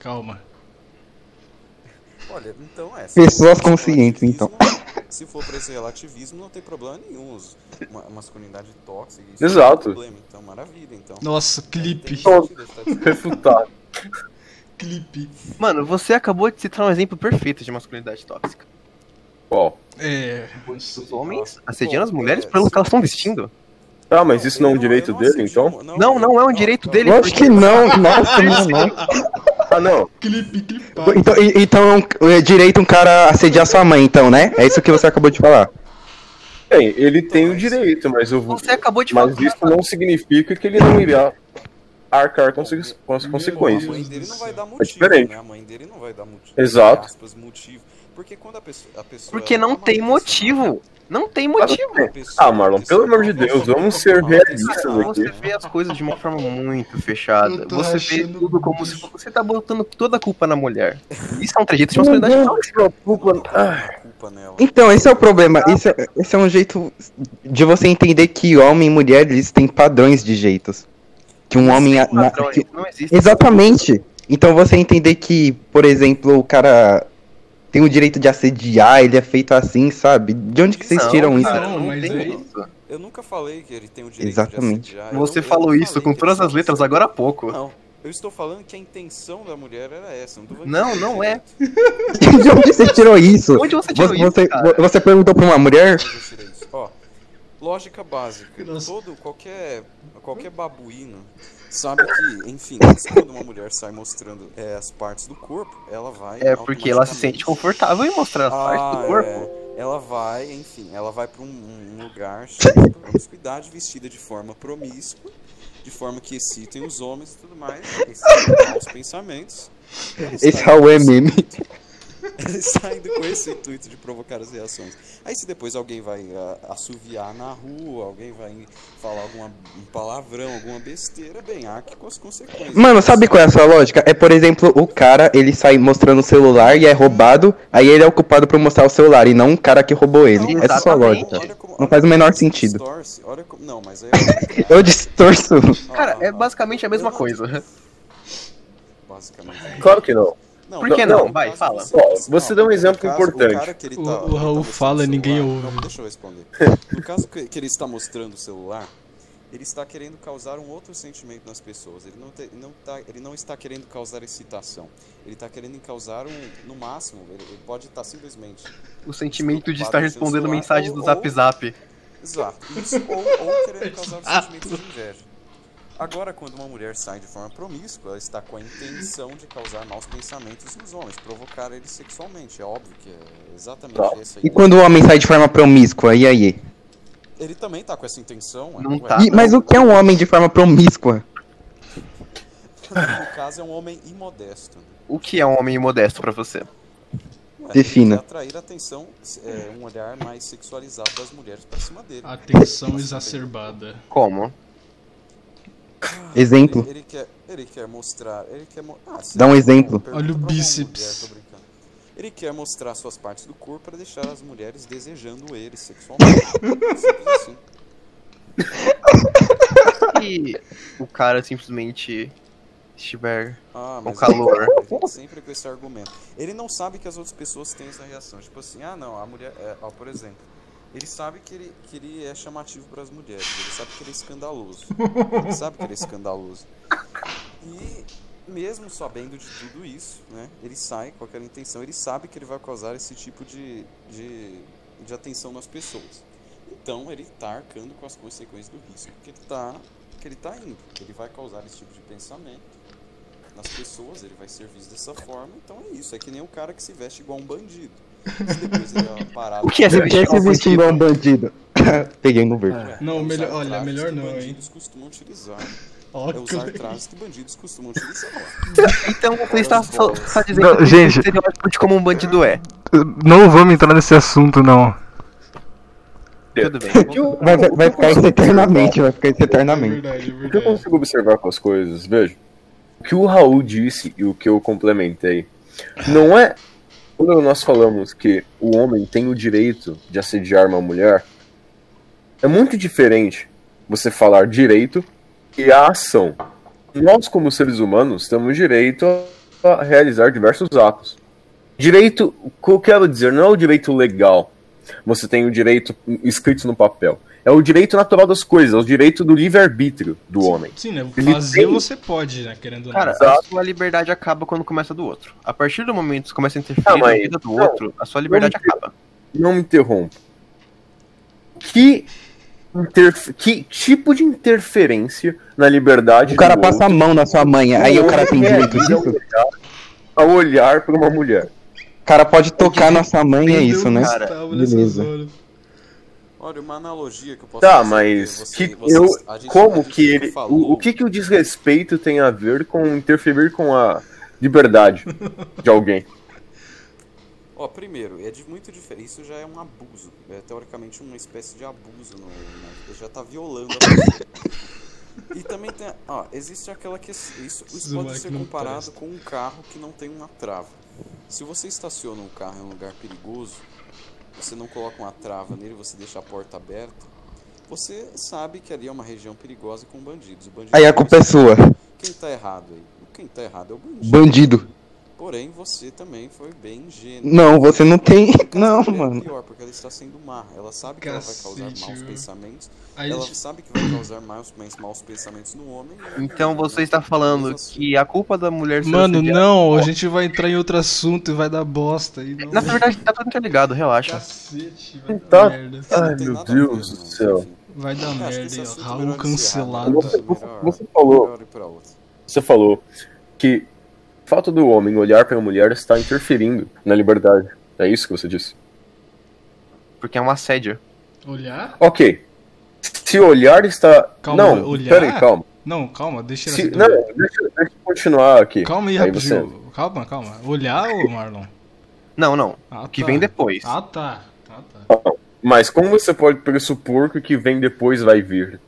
Calma. Olha, então é. Pessoas conscientes, então. Se for pra esse relativismo, não tem problema nenhum. Os- ma- masculinidade tóxica. Isso Exato. Não tem problema, então, maravilha, então. Nossa, clipe. Refutado. Clipe. Mano, você acabou de citar um exemplo perfeito de masculinidade tóxica. Ó. É. Os homens assediando as mulheres é, pelo se- que elas estão vestindo. Tá, mas isso não é um eu direito eu dele, assisti então? Não, não é um direito dele. Lógico que não, nossa, não, não. Ah, não. Clipe, clipado. Então, então é um- é direito um cara assediar sua mãe, então, né? É isso que você acabou de falar. Bem, ele tem o direito, mas eu vou. Você acabou de Mas falar. isso não significa que ele não irá arcar com, se- com as A consequências. mãe dele não vai dar motivo, diferente. né? A mãe dele não vai dar motivo. Exato. Aspas, motivo. Porque quando a pessoa. A pessoa Porque ela não tá tem motivo. Não tem motivo. a pessoa- Ah, Marlon, a pelo amor de tá Deus, vamos ser realistas aqui. você vê as coisas de uma forma muito fechada. Você vê tudo como se você tá botando toda a culpa na mulher. Isso é um trejeito de masculinidade tóxica. A culpa nela. Então, esse é o problema. Esse é, esse é um jeito de você entender que homem e mulher eles têm padrões de jeitos. Que um homem. na- que- Não existe. Exatamente. Então você entender que, por exemplo, o cara tem o direito de assediar, ele é feito assim, sabe? De onde que vocês Não, tiram isso? cara, Não, não mas isso. Eu nunca falei que ele tem o direito Exatamente. de assediar. Eu Você eu falou não isso com todas as letras agora há pouco. Não, eu estou falando que a intenção da mulher era essa. Não, Não, não é. De onde você tirou isso? Onde você tirou Você, você, isso, cara? você perguntou pra uma mulher? Eu isso? Ó, lógica básica. Nossa. Todo, qualquer, qualquer babuíno sabe que, enfim, quando uma mulher sai mostrando é, as partes do corpo, ela vai. É porque ela se sente confortável em mostrar as partes Ah, do corpo. é. Ela vai, enfim, ela vai pra um, um lugar cheio de promiscuidade, vestida de forma promíscua, de forma que excitem os homens e tudo mais, excitem maus pensamentos. Esse é indo- meme. Ela está indo com esse intuito de provocar as reações. Aí se depois alguém vai ah, assoviar na rua, alguém vai falar alguma, um palavrão, alguma besteira, bem, arque com as consequências. Mano, sabe qual é a sua lógica? É, por exemplo, o cara, ele sai mostrando o celular e é roubado, aí ele é o culpado por mostrar o celular e não o cara que roubou ele. Não, Essa é a sua lógica. Como- Não faz o menor sentido. distorce, Olha como, não, mas aí... Eu distorço. Cara, Ah, é ah, basicamente a mesma eu coisa. Basicamente. Claro que não. Por que não? Vai, fala. Ó, você deu um exemplo caso, importante. O, cara que ele O- tá, o ele tá Raul mostrando fala o e ninguém ouve. Não, deixa eu responder. No caso que, que ele está mostrando o celular, ele está querendo causar um outro sentimento nas pessoas. Ele não, te- não tá, ele não está querendo causar excitação. Ele está querendo causar um, no máximo, ele, ele pode estar simplesmente O sentimento de estar respondendo mensagens do Ou- Zap ou- Zap. Exato. Isso, ou, ou querendo causar um sentimento de inveja. Agora, quando uma mulher sai de forma promíscua, ela está com a intenção de causar maus pensamentos nos homens, provocar eles sexualmente. É óbvio que é exatamente Tá. essa a E quando o homem sai de forma promíscua, e aí? Ele também tá com essa intenção. Não ué, tá. E- mas o que é um homem de forma promíscua? No caso, é um homem imodesto. O que é um homem modesto pra você? Ué, Defina. Ele quer atrair a atenção, é, um olhar mais sexualizado das mulheres pra cima dele. Atenção exacerbada. Como? Exemplo. Ele, ele quer, ele quer mostrar. Ele quer mo- ah, Dá um exemplo. Olha o bíceps. mulher. Ele quer mostrar suas partes do corpo para deixar as mulheres desejando ele sexualmente. Simples assim. E o cara simplesmente estiver Ah, Com calor. Ele vem sempre com esse argumento. Ele não sabe que as outras pessoas têm essa reação. Tipo assim, ah não, a mulher. É, ó, por exemplo, ele sabe que ele, que ele é chamativo para as mulheres. Ele sabe que ele é escandaloso. Ele sabe que ele é escandaloso. E mesmo sabendo de tudo isso, né? Ele sai com aquela intenção. Ele sabe que ele vai causar esse tipo de, de, de atenção nas pessoas. Então ele está arcando com as consequências do risco que ele está que ele tá indo. Ele vai causar esse tipo de pensamento nas pessoas, ele vai ser visto dessa forma. Então é isso. É que nem o cara que se veste igual um bandido. É. O que é se Por que se vestir igual um bandido? Peguei no verde. Não, é melhor- olha, melhor não, hein? bandidos costumam utilizar. Ó, É usar trajes que bandidos costumam utilizar. Então você está, só, está dizendo Não, que gente. de como um bandido é. Não vamos entrar nesse assunto, não. Tudo bem. Vai, vai, vai ficar isso eternamente, vai ficar isso É eternamente. verdade, é O que eu verdade. consigo observar com as coisas, veja, o que o Raul disse e o que eu complementei, não é quando nós falamos que o homem tem o direito de assediar uma mulher, é muito diferente você falar direito e a ação. Nós, como seres humanos, temos direito a realizar diversos atos. Direito, o que eu quero dizer, não é o direito legal. Você tem o direito escrito no papel. É o direito natural das coisas, é o direito do livre-arbítrio do homem. Sim, né? Ele Fazer tem- você pode, né? Querendo ou não. Cara, a sua liberdade acaba quando começa do outro. A partir do momento que você começa a interferir mas- na vida do não. outro, a sua liberdade Não. acaba. Não me interrompa. Que, interf- que tipo de interferência na liberdade O cara do passa a outro mão na sua mãe, aí o cara tem direito é disso? a olhar para uma mulher? O cara pode tocar na sua mãe, é isso, né? Cara, beleza. Olha, uma analogia que eu posso Tá, fazer, mas você- que você- eu, como que ele, falou- o, o que que o desrespeito tem a ver com interferir com a liberdade de alguém? Ó, primeiro, é de muito diferente. Isso já é um abuso. É teoricamente uma espécie de abuso. No, na- já tá violando a pessoa. E também tem. Ó, existe aquela que. Isso, isso pode aqui ser comparado com um carro que não tem uma trava. Se você estaciona um carro em um lugar perigoso, você não coloca uma trava nele, você deixa a porta aberta, você sabe que ali é uma região perigosa com bandidos. Bandido Aí a culpa é sua. Quem tá errado aí? Quem tá errado é o bandido. Bandido. Porém, você também foi bem ingênuo. Não, você não tem. Não, é mano. pior, porque ela está sendo má. Ela sabe que ela vai causar Cacete, maus pensamentos. Aí, Ela sabe que vai causar maus, maus pensamentos no homem. Então você está falando assim. que a culpa da mulher Mano, não, a gente vai entrar em outro assunto e vai dar bosta. E não... Na verdade, tá tudo interligado, relaxa. Cacete, vai dar Tá. merda. Não Ai, meu Deus do mas, céu. enfim. Vai dar merda, hein? Raul cancelado. Você- né? você- falou-. Você falou que fato do homem olhar para a mulher está interferindo na liberdade. É isso que você disse? Porque é um assédio. Olhar? Ok. Se olhar está. Calma, não, olhar? peraí, calma. Não, calma, deixa Se- ele não, deixa, deixa eu continuar aqui. Calma aí, Aí rapidinho. Calma, calma. Olhar ou Marlon? Não, não. Ah, O que tá. vem depois. Ah, tá. Ah, tá. Mas como você pode pressupor que o que vem depois vai vir?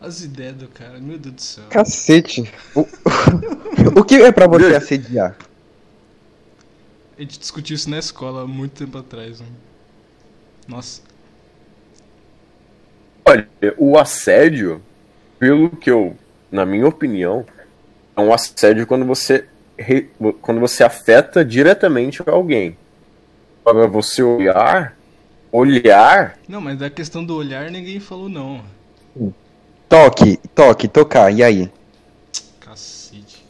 As ideias do cara, meu Deus do céu. Cacete. O, o que é pra você assediar? A gente discutiu isso na escola há muito tempo atrás. Né? Nossa. Olha, o assédio, pelo que eu, na minha opinião, é um assédio quando você re- quando você afeta diretamente alguém. Agora você olhar, olhar, Não, mas da questão do olhar ninguém falou não. Toque, toque, tocar, e aí? Cacete.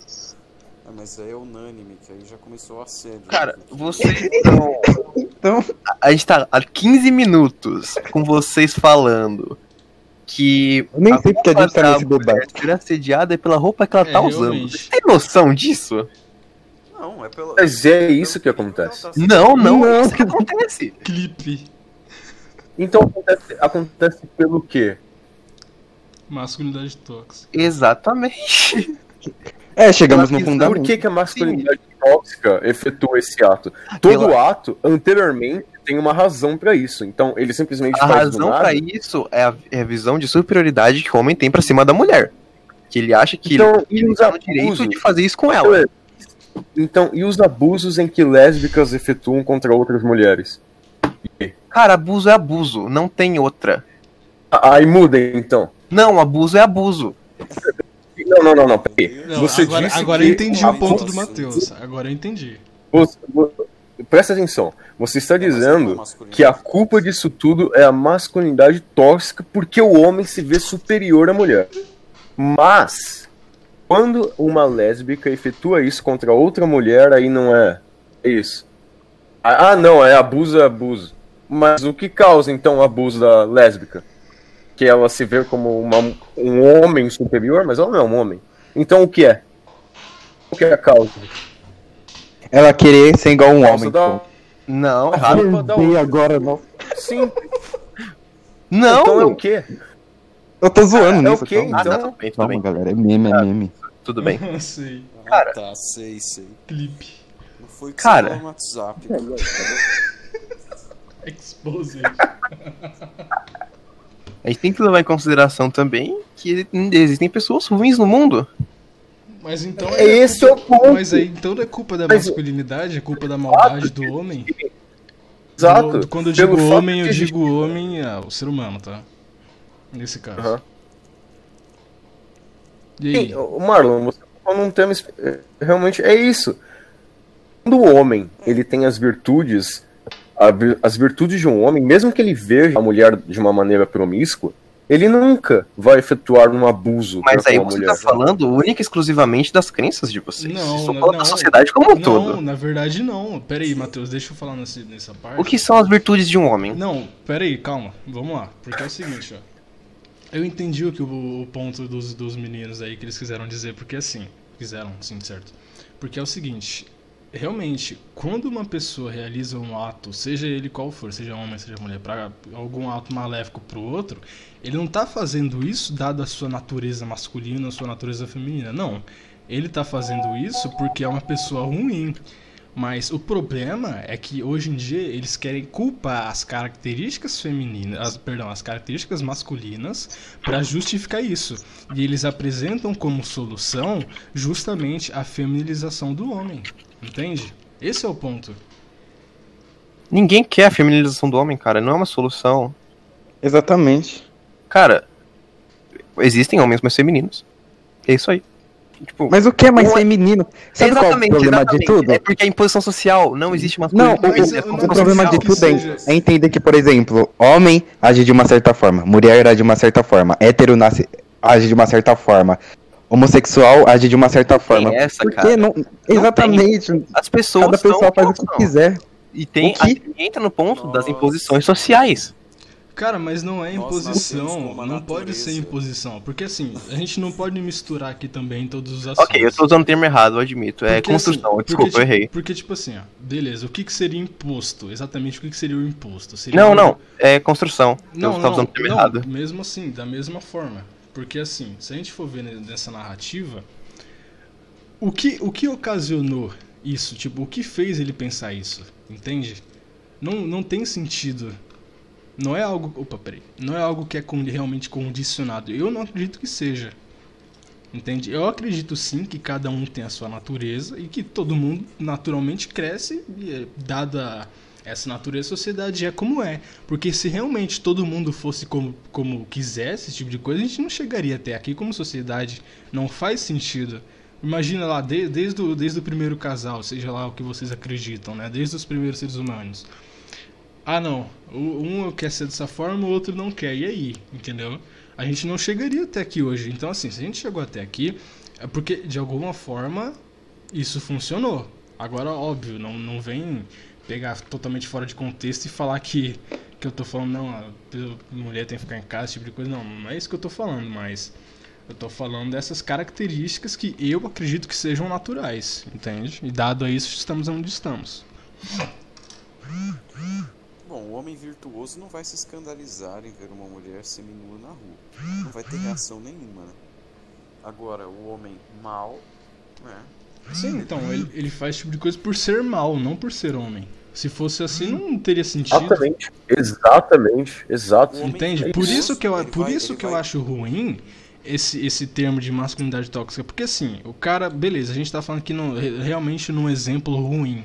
Ah, mas aí é unânime, que aí já começou a assédio. Cara, né? vocês estão. Então, A gente tá há 15 minutos com vocês falando que. eu nem sei porque a gente tá nesse mulher debate. ser assediada é pela roupa que ela É, tá usando. realmente. Você tem noção disso? Não, é pelo. mas é isso que acontece. Não, não, Não. é isso que acontece. Clipe. Então acontece, acontece pelo quê? Masculinidade tóxica. Exatamente. É, chegamos no fundamento. Por que, que a masculinidade tóxica efetua esse ato? Todo Pela- ato, anteriormente, tem uma razão pra isso. Então, ele simplesmente A faz razão pra isso é a, é a visão de superioridade que o homem tem pra cima da mulher. Que ele acha que Então, ele, e ele os tá no direito de fazer isso com ela. Então, e os abusos em que lésbicas efetuam contra outras mulheres? Cara, abuso é abuso, não tem outra. Ah, Aí mudem, então. Não, abuso é abuso. Não, não, não, não. Peraí. Não, Você agora disse agora que eu entendi o ponto do Matheus. Agora eu entendi. Você- vo- presta atenção. Você está é dizendo que a culpa disso tudo é a masculinidade tóxica porque o homem se vê superior à mulher. Mas, quando uma lésbica efetua isso contra outra mulher, aí não é. É isso. Ah, ah, não, é abuso, é abuso. Mas o que causa então o abuso da lésbica? Que ela se vê como uma- um homem superior, mas ela não é um homem. Então o que é? O que é a causa? Ela querer ser igual um homem. da-. Não, a errado. da agora, não. Sim. Não! Então é o quê? Eu tô zoando É nisso. o quê, calma. Ah, tá, então? tudo bem, tudo Calma, bem. galera. É meme, é meme. Tudo bem. Sei. Ah, Cara. tá, sei, sei. Clipe. Não foi que Cara. você falou no WhatsApp. Exposed. A gente tem que levar em consideração também que existem pessoas ruins no mundo. Mas então É esse é o ponto. Mas aí então não é culpa da Mas- masculinidade, é culpa da maldade do homem? Exato. Do- Quando eu digo homem, eu digo homem, é o ser humano, tá? Nesse caso. Aham. E aí? Sim, Marlon, você tá falando um tema. é, Realmente é isso. Quando o homem ele tem as virtudes, as virtudes de um homem, mesmo que ele veja a mulher de uma maneira promíscua, ele nunca vai efetuar um abuso Mas para aí com a você mulher. tá falando única e exclusivamente das crenças de vocês. Não, não, da não. sociedade como um Não, todo. na verdade não. Pera aí, Matheus, deixa eu falar nesse, nessa parte. O que são as virtudes de um homem? Não, pera aí, calma. Vamos lá. Porque é o seguinte, ó. Eu entendi o que o, o ponto dos, dos meninos aí que eles quiseram dizer, porque assim, quiseram, sim, certo. Porque é o seguinte, realmente, quando uma pessoa realiza um ato, seja ele qual for, seja homem, seja mulher, para algum ato maléfico pro outro, ele não tá fazendo isso dado a sua natureza masculina, a sua natureza feminina, não. Ele tá fazendo isso porque é uma pessoa ruim. Mas o problema é que hoje em dia eles querem culpar as características femininas, as, perdão, as características masculinas para justificar isso. E eles apresentam como solução justamente a feminilização do homem. Entende? Esse é o ponto. Ninguém quer a feminilização do homem, cara. Não é uma solução. Exatamente. Cara, existem homens mais femininos. É isso aí. Tipo, Mas o que é mais Não é- feminino? Sabe qual é o problema de tudo? É porque a imposição social não existe Não, masculino. o, Mas o- eu- o não, problema de tudo é, é entender que, por exemplo, homem age de uma certa forma, mulher age de uma certa forma, hétero nasce, age de uma certa forma, homossexual age de uma certa forma. essa, Porque cara. não, exatamente, As pessoas cada pessoa faz o que quiser. E tem, O que- entra no ponto das Nossa. imposições sociais. Cara, mas não é imposição, uma não pode ser imposição, porque assim, a gente não pode misturar aqui também todos os assuntos. Ok, eu tô usando o termo errado, eu admito. É Porque, construção, assim, porque, desculpa, eu tipo- errei. Porque, tipo assim, ó, beleza, o que, que seria imposto? Exatamente o que, que seria o imposto? Seria Não, um- não, é construção. Não, eu tava não, usando o termo não, errado. mesmo assim, da mesma forma. Porque assim, se a gente for ver ne- nessa narrativa, o que, o que ocasionou isso? Tipo, o que fez ele pensar isso? Entende? Não, não tem sentido. Não é algo. Opa, peraí. Não é algo que é realmente condicionado. Eu não acredito que seja. Entende? Eu acredito sim que cada um tem a sua natureza e que todo mundo naturalmente cresce eh, dada essa natureza, a sociedade é como é. Porque se realmente todo mundo fosse como, como quisesse, esse tipo de coisa, a gente não chegaria até aqui como sociedade. Não faz sentido Imagina lá, de- desde, o, desde o primeiro casal, seja lá o que vocês acreditam, né? Desde os primeiros seres humanos. Ah, não. Um quer ser dessa forma, o outro não quer. E aí? Entendeu? A gente não chegaria até aqui hoje. Então, assim, se a gente chegou até aqui, é porque de alguma forma isso funcionou. Agora, óbvio, não, não vem pegar totalmente fora de contexto e falar que, que eu tô falando, não, a mulher tem que ficar em casa, esse tipo de coisa. Não, não é isso que eu tô falando, mas eu tô falando dessas características que eu acredito que sejam naturais, entende? E dado a isso, estamos onde estamos. Bom, o homem virtuoso não vai se escandalizar em ver uma mulher seminua na rua. Não vai ter reação nenhuma, né? Agora, o homem mau, né? Sim, então, ele, ele faz esse tipo de coisa por ser mal, não por ser homem. Se fosse assim, não teria sentido. Exatamente. Exatamente. Exato. Entende? Por isso que eu, por isso que eu acho ruim esse, esse termo de masculinidade tóxica. Porque assim, o cara, beleza, a gente tá falando aqui no, re- realmente num exemplo ruim,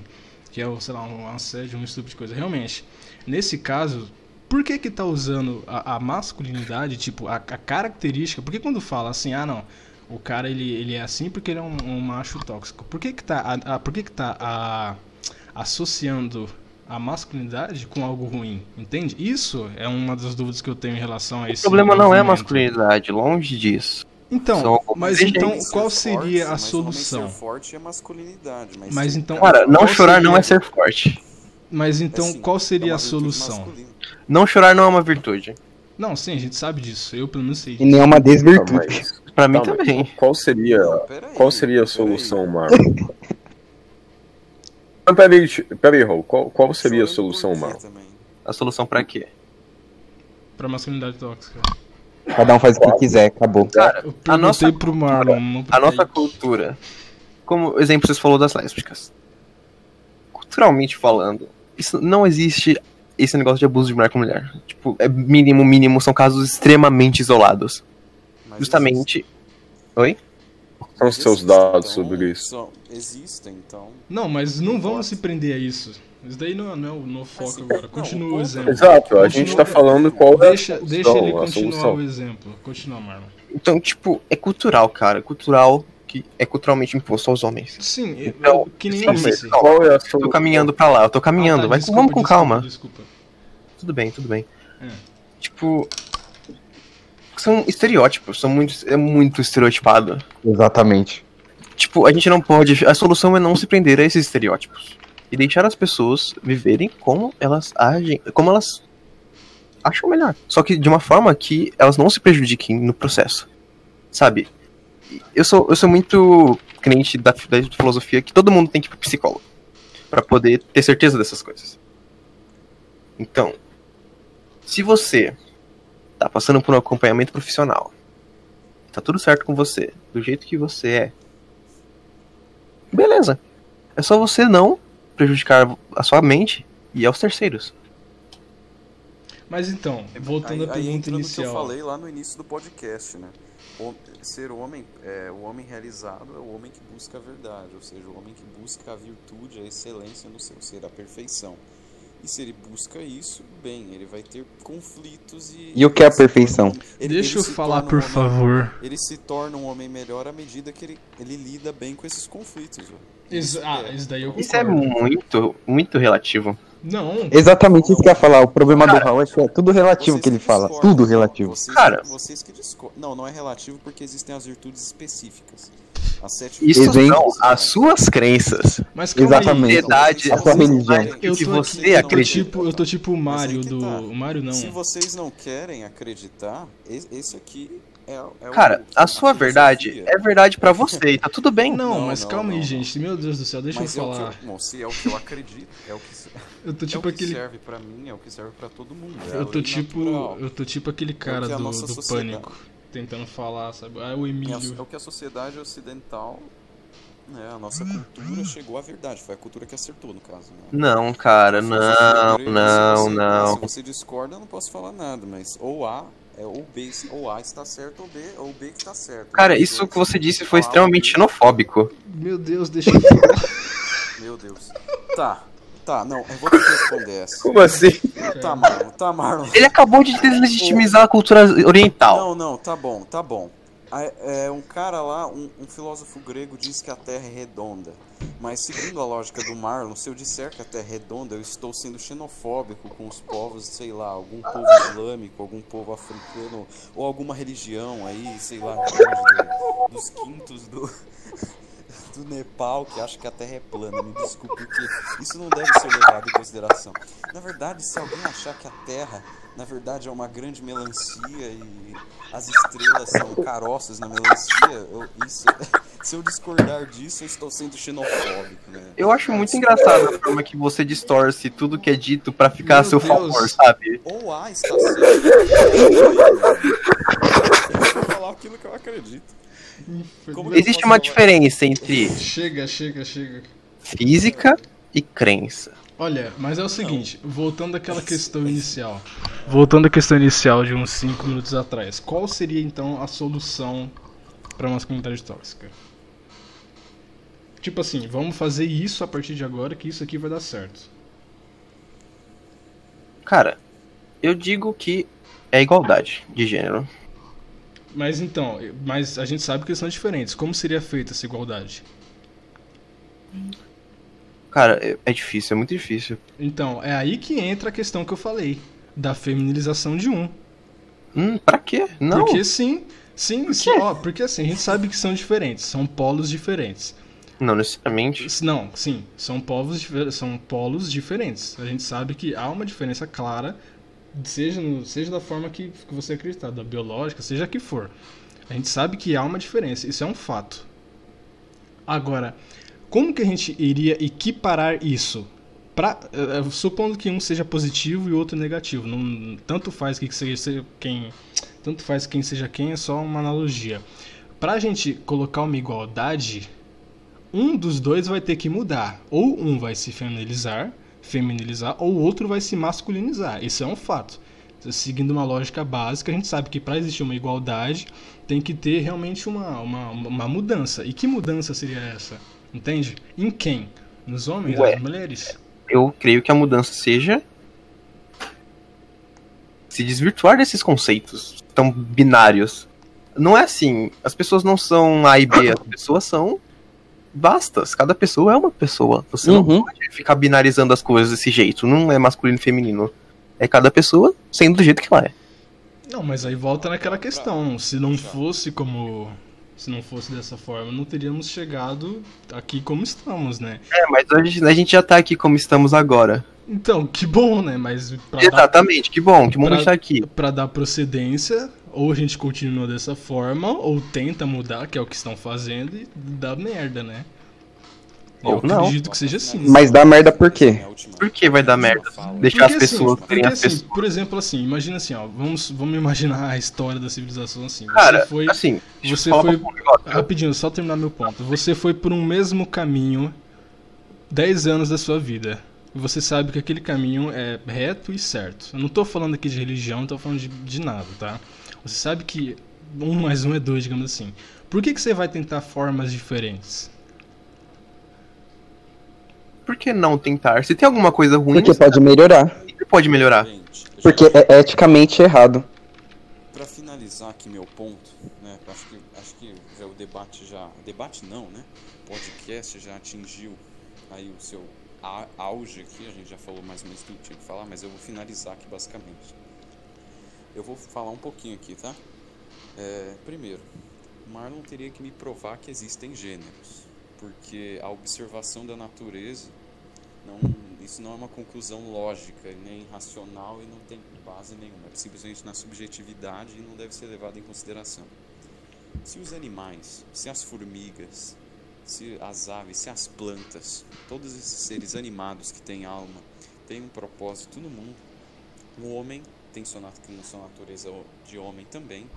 que é o, sei lá, um assédio, um estupro de coisa. Realmente, nesse caso, por que que tá usando a, a masculinidade, tipo, a, a característica? Porque quando fala assim, ah não, o cara ele, ele é assim porque ele é um, um macho tóxico. Por que que tá, a, a- por que que tá a, associando a masculinidade com algo ruim, entende? Isso é uma das dúvidas que eu tenho em relação a O esse problema não é a movimento. masculinidade, longe disso. Então, mas então qual forte, seria a o solução? Ser forte é masculinidade, mas, Mas então- Cara, não chorar não seria- é ser forte. Mas então assim, qual é seria uma a solução? masculina. Não chorar não é uma virtude. Não, sim, a gente sabe disso. Eu pelo menos sei. E disso. nem é uma Tá, desvirtude. mas, Pra mim tá, também. Qual seria, aí, qual seria a solução, Marlon? Mas peraí, peraí, Raul, qual, qual seria a solução, também? A solução pra quê? Pra masculinidade tóxica. Cada um faz o que quiser, acabou. Cara, Eu a nossa pro Marlon, a nossa cultura, como exemplo vocês falou das lésbicas, culturalmente falando, isso não existe esse negócio de abuso de mulher com mulher. Tipo, é mínimo, mínimo, são casos extremamente isolados. Mas Justamente. Oi? São os seus dados então, sobre isso. são- existem, então. Não, mas não vamos Importa. se prender a isso. Isso daí não, é- não é o no foco Assim, agora. não, Continua o o ponto- exemplo. Exato, a gente tá falando qual é a Deixa, solução, deixa ele continuar o exemplo. Continua, Marlon. Então, tipo, é cultural, cara. Cultural que é culturalmente imposto aos homens. Sim, eu- Então, eu- que nem eu mas disse. Qual é a Tô solução? caminhando pra lá, eu tô caminhando. Ah, tá, Vai, desculpa, vamos com desculpa, calma. Desculpa. Tudo bem, tudo bem. É. Tipo. São estereótipos, são muito, é muito estereotipado. Exatamente. Tipo, a gente não pode. A solução é não se prender a esses estereótipos. E deixar as pessoas viverem como elas agem. Como elas acham melhor. Só que de uma forma que elas não se prejudiquem no processo. Sabe? Eu sou, eu sou muito crente da, da filosofia que todo mundo tem que ir pro psicólogo. Pra poder ter certeza dessas coisas. Então, se você tá passando por um acompanhamento profissional, tá tudo certo com você, do jeito que você é, beleza. É só você não prejudicar a sua mente e aos terceiros. Mas então, voltando aí, à aí pergunta entra no que eu inicial. falei lá no início do podcast, né? O- ser homem, é, o homem realizado é o homem que busca a verdade, ou seja, o homem que busca a virtude, a excelência no seu ser, a perfeição. E se ele busca isso, bem, ele vai ter conflitos e. E o que é a torna perfeição? ele- Deixa ele eu se falar, torna um por homem- favor. Ele se torna um homem melhor à medida que ele, ele lida bem com esses conflitos. Isso, Isso ah, é- isso daí eu Isso é concordo. muito, muito relativo. Não, Exatamente isso que eu ia falar. O problema Cara, do Raul é que é tudo relativo que ele fala. discordam, Tudo relativo. Vocês, Cara. vocês que discordam. Não, não é relativo porque existem as virtudes específicas. As sete Isso Exemplo. são as suas crenças. mas calma Exatamente. aí. A sua religião. Eu que tô, você aqui- eu tô acredita. tipo, eu tô tipo o aí Mario do. tá. O Mario não. Se vocês não querem acreditar, esse aqui é, é o- Cara, a sua filosofia. verdade é verdade pra você e tá tudo bem. Não, Não, mas não, calma aí, não, gente. Meu Deus do céu, deixa Mas eu é o falar. eu, bom, se é o que eu acredito, é o que, Eu tô é tipo o que aquele. serve pra mim, é o que serve pra todo mundo. é a Eu tô tipo. natural. Eu tô tipo aquele cara que a do, do pânico. Tentando falar, sabe? Ah, o É, Emílio. é o que a sociedade ocidental, né, a nossa cultura chegou à verdade. Foi a cultura que acertou, no caso. Né? Não, cara, não, não, se você, não. Se você discorda, eu não posso falar nada, mas ou A, é, ou B, ou A está certo, ou B, ou B que está certo. Cara, Os isso que você disse foi extremamente xenofóbico. Meu Deus, deixa eu falar. Meu Deus. Tá, tá, não, eu vou ter que responder essa. Como assim? Tá, Marlon, tá, Marlon. Ele acabou de deslegitimizar a cultura oriental. Não, não, tá bom, tá bom. a- é, um cara lá, um, um filósofo grego diz que a Terra é redonda. Mas seguindo a lógica do Marlon, se eu disser que a Terra é redonda, eu estou sendo xenofóbico com os povos, sei lá, algum povo islâmico, algum povo africano, ou alguma religião aí, sei lá, dos quintos do, do Nepal que acha que a Terra é plana. Me desculpe, porque isso não deve ser levado em consideração. Na verdade, se alguém achar que a Terra, na verdade, é uma grande melancia e as estrelas são caroças na melancia, eu- isso, se eu discordar disso, eu estou sendo xenofóbico, né? Eu acho muito engraçado a forma que você distorce tudo que é dito pra ficar a Meu seu Deus. favor, sabe? Ou A está certo. Eu vou falar aquilo que eu acredito. Como Existe uma falar? diferença entre Chega, chega, chega. física e crença. Olha, mas é o seguinte, voltando àquela questão inicial. Voltando à questão inicial de uns 5 minutos atrás. Qual seria então a solução para masculinidade tóxica? Tipo assim, vamos fazer isso a partir de agora que isso aqui vai dar certo. Cara, eu digo que é igualdade de gênero. Mas então, mas a gente sabe que eles são diferentes. Como seria feita essa igualdade? Cara, é- é difícil, é muito difícil. Então, é aí que entra a questão que eu falei, da feminilização de um. Hum, pra quê? Não. Porque sim, sim, sim, ó, porque assim, a gente sabe que são diferentes, são polos diferentes. Não necessariamente. Não, sim, são povos são polos diferentes. A gente sabe que há uma diferença clara, seja, seja da forma que, que você acreditar, da biológica, seja a que for. A gente sabe que há uma diferença, isso é um fato. Agora, como que a gente iria equiparar isso? Pra, eh, eh, supondo que um seja positivo e outro negativo, não, tanto faz que seja quem, tanto faz quem seja quem, é só uma analogia. Pra gente colocar uma igualdade, um dos dois vai ter que mudar. Ou um vai se feminilizar, feminilizar, ou o outro vai se masculinizar. Isso é um fato. Seguindo uma lógica básica, a gente sabe que para existir uma igualdade tem que ter realmente uma, uma, uma mudança. E que mudança seria essa? Entende? Em quem? Nos homens, Ué. nas mulheres? Eu creio que a mudança seja se desvirtuar desses conceitos tão binários. Não é assim, as pessoas não são A e B, as pessoas são vastas. Cada pessoa é uma pessoa. Você não Uhum. pode ficar binarizando as coisas desse jeito. Não é masculino e feminino. É cada pessoa sendo do jeito que ela é. Não, mas aí volta naquela questão. Se não fosse como. Se não fosse dessa forma, não teríamos chegado aqui como estamos, né? É, mas hoje a gente já tá aqui como estamos agora. Então, que bom, né? Mas pra dar Exatamente, que bom, que bom Pra- a gente tá aqui. Pra dar procedência, ou a gente continua dessa forma, ou tenta mudar, que é o que estão fazendo, e dá merda, né? Eu Ou não. acredito que seja assim. Mas dá merda por quê? É Por que vai dar merda? Deixar as Porque, assim, pessoas porque, serem as assim, pessoas. Por exemplo, assim, imagina assim, ó, vamos, vamos imaginar a história da civilização assim. Você Cara, foi, assim, você eu foi- um rapidinho, só terminar meu ponto. Você foi por um mesmo caminho 10 anos da sua vida. E você sabe que aquele caminho é reto e certo. Eu não tô falando aqui de religião, não tô falando de, de nada, tá? Você sabe que um mais um é dois, digamos assim. Por que, que você vai tentar formas diferentes? Por que não tentar? Se tem alguma coisa ruim, Porque pode melhorar. sempre pode melhorar. Gente, eu já- Porque é eticamente errado. Pra finalizar aqui meu ponto, né? Acho que, acho que já o debate já. Debate não, né? O podcast já atingiu aí o seu auge aqui. A gente já falou mais ou menos tudo que tinha que falar, mas eu vou finalizar aqui basicamente. Eu vou falar um pouquinho aqui, tá? É, primeiro, Marlon teria que me provar que existem gêneros, porque a observação da natureza não, isso não é uma conclusão lógica nem racional e não tem base nenhuma. É simplesmente na subjetividade e não deve ser levado em consideração. Se os animais, se as formigas, se as aves, se as plantas, todos esses seres animados que têm alma, têm um propósito no mundo, o homem tem sua, nat- tem sua natureza de homem também,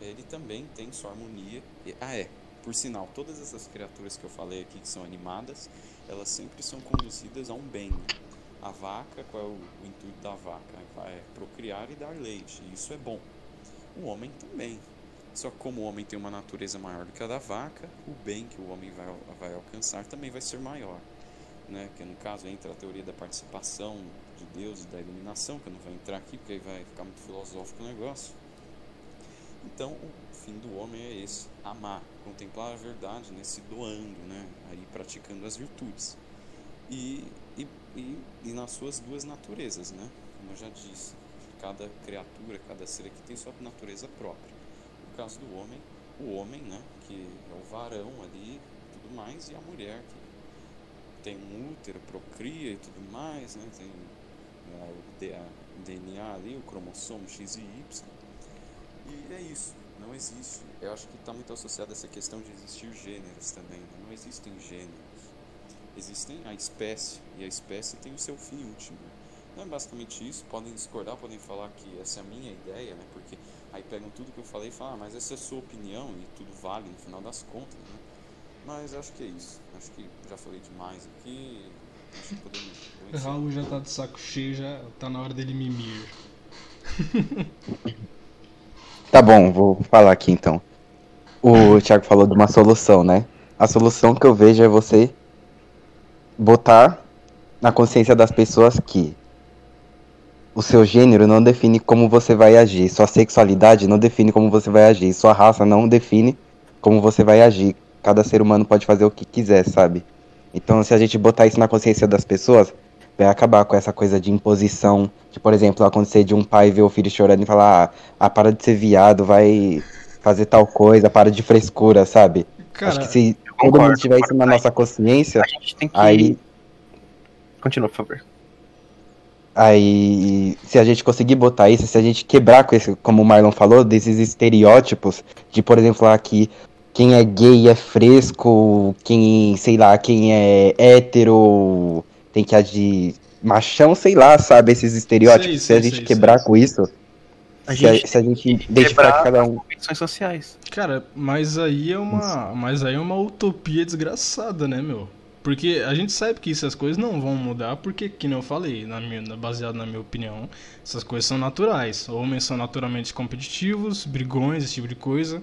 ele também tem sua harmonia. Ah, é, por sinal, todas essas criaturas que eu falei aqui que são animadas, elas sempre são conduzidas a um bem. né? A vaca, qual é o, intuito da vaca? É procriar e dar leite, e isso é bom. O homem também. Só que como o homem tem uma natureza maior do que a da vaca, o bem que o homem vai, vai alcançar também vai ser maior. Né? Que no caso entra a teoria da participação Deus e da iluminação, que eu não vou entrar aqui porque aí vai ficar muito filosófico o negócio. Então, o fim do homem é esse: amar, contemplar a verdade, né? se doando, né? aí praticando as virtudes. E, e, e, e nas suas duas naturezas, né? como eu já disse. Cada criatura, cada ser aqui tem sua natureza própria. No caso do homem, o homem, né? que é o varão ali, tudo mais, e a mulher que tem um útero, procria e tudo mais, né? tem né, o DNA ali, o cromossomo X e Y. E é isso, não existe. Eu acho que está muito associado a essa questão de existir gêneros também. né? Não existem gêneros. Existem a espécie, e a espécie tem o seu fim último. Não é basicamente isso, podem discordar, podem falar que essa é a minha ideia, né? Porque aí pegam tudo que eu falei e falam, ah, mas essa é a sua opinião e tudo vale no final das contas, né? Mas acho que é isso. Acho que já falei demais aqui. O Raul já tá de saco cheio, já tá na hora dele mimir. Tá bom, vou falar aqui então. O Thiago falou de uma solução, né? A solução que eu vejo é você botar na consciência das pessoas que o seu gênero não define como você vai agir, sua sexualidade não define como você vai agir, sua raça não define como você vai agir. Cada ser humano pode fazer o que quiser, sabe? Então, se a gente botar isso na consciência das pessoas, vai acabar com essa coisa de imposição, de, por exemplo, acontecer de um pai ver o filho chorando e falar, ah, ah, para de ser viado, vai fazer tal coisa, para de frescura, sabe? Cara, Acho que se todo mundo tiver isso na nossa consciência, A gente tem que. aí Continua, por favor. Aí, se a gente conseguir botar isso, se a gente quebrar com esse, como o Marlon falou, desses estereótipos, de, por exemplo, lá que quem é gay é fresco, quem, sei lá, quem é hétero tem que agir machão, sei lá, sabe, esses estereótipos. Sei, se sei, a gente sei, quebrar com isso, A se, a, gente se a gente identificar cada um. convenções sociais. Cara, mas aí é uma, mas aí é uma utopia desgraçada, né, meu? Porque a gente sabe que essas coisas não vão mudar, porque, que nem eu falei, na minha, baseado na minha opinião, essas coisas são naturais. Homens são naturalmente competitivos, brigões, esse tipo de coisa.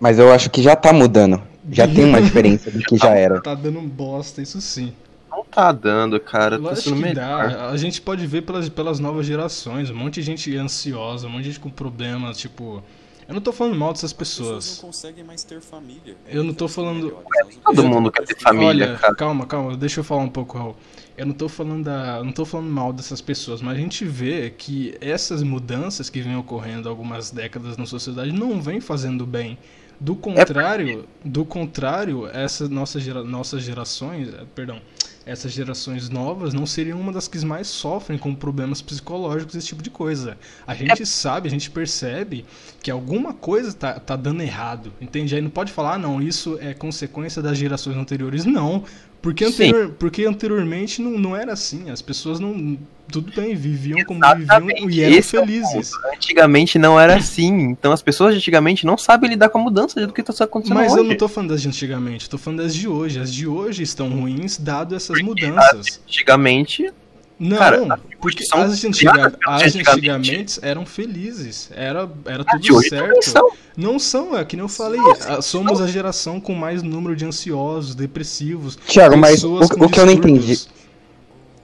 Mas eu acho que já tá mudando. Já tem uma diferença do que já era. Tá dando bosta, isso sim. Não tá dando, cara. Tá Lógico sendo que melhor. dá. A gente pode ver pelas, pelas novas gerações. Um monte de gente ansiosa, um monte de gente com problemas, tipo. Eu não tô falando mal dessas As pessoas não conseguem mais ter família. Eu não tô falando- Todo mundo quer ter família. Olha, cara. calma, calma, deixa eu falar um pouco, Raul. Eu não tô falando da, eu não tô falando mal dessas pessoas, mas a gente vê que essas mudanças que vêm ocorrendo há algumas décadas na sociedade não vêm fazendo bem. Do contrário, do contrário, essas nossas, gera, nossas gerações, eh, perdão, essas gerações novas não seriam uma das que mais sofrem com problemas psicológicos, esse tipo de coisa. A gente sabe, a gente percebe que alguma coisa tá, tá dando errado, entende? Aí não pode falar, ah, não, isso é consequência das gerações anteriores. Não, porque, Sim. anterior, porque anteriormente não, não era assim. As pessoas não. Tudo bem, viviam como Exatamente, viviam e eram esse é felizes. Antigamente não era assim. Então as pessoas de antigamente não sabem lidar com a mudança do que tá acontecendo Mas hoje. eu não tô falando das de antigamente, tô falando das de hoje. As de hoje estão ruins, dado essas mudanças. Antigamente, Não, Cara, as de porque são as antiga, as antigamente. eram felizes. Era, era de tudo certo. são. Não são, é que nem eu falei. Nossa, ah, somos a geração com mais número de ansiosos, depressivos. Tiago, mas o, o que eu não entendi.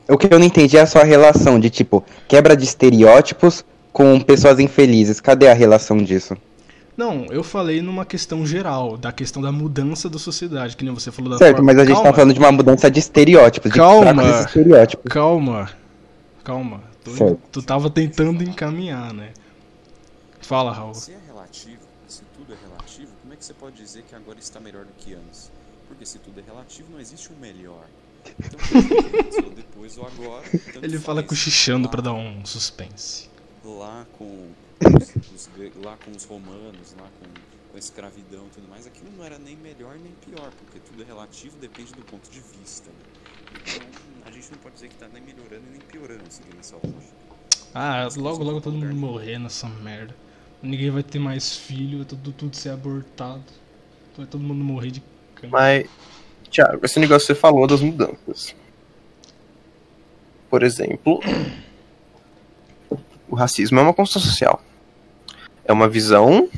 O que eu não entendi é a sua relação de tipo, quebra de estereótipos com pessoas infelizes. Cadê a relação disso? Não, eu falei numa questão geral, da questão da mudança da sociedade, que nem você falou da Certo, forma- mas a gente Calma, tá falando de uma mudança de estereótipos, de Calma. esses estereótipos. Calma. Calma. Tu, Certo. tu tava tentando encaminhar, né? Fala, Raul. Se é relativo, se tudo é relativo, como é que você pode dizer que agora está melhor do que antes? Porque se tudo é relativo, não existe um melhor. Então, ou depois ou agora. tanto Ele fala cochichando pra dar um suspense. lá com os, lá com os romanos, lá com, com a escravidão e tudo mais, aquilo não era nem melhor nem pior, porque tudo é relativo, depende do ponto de vista. né? Então a gente não pode dizer que está nem melhorando e nem piorando seguindo essa lógica. Ah, logo, logo todo mundo morrer nessa merda. Ninguém vai ter mais filho, vai tudo, tudo ser abortado. Vai todo mundo morrer de câncer. Mas, Thiago, esse negócio que você falou das mudanças. Por exemplo, o racismo é uma construção social. É uma visão.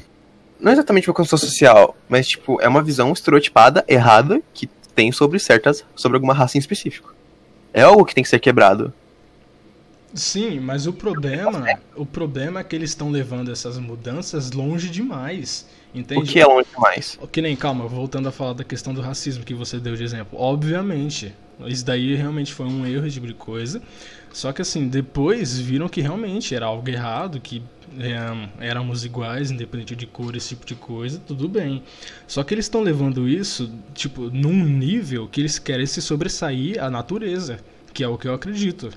Não exatamente uma construção social, mas tipo, é uma visão estereotipada, errada, que tem sobre certas. sobre alguma raça em específico. É algo que tem que ser quebrado. Sim, mas o problema, o problema é que eles estão levando essas mudanças longe demais. Entende? O que é longe demais? Que nem, calma, voltando a falar da questão do racismo que você deu de exemplo. Obviamente, isso daí realmente foi um erro, de coisa. Só que assim, depois viram que realmente era algo errado, que é, éramos iguais, independente de cor, esse tipo de coisa, tudo bem. Só que eles estão levando isso, tipo, num nível que eles querem se sobressair à natureza, que é o que eu acredito.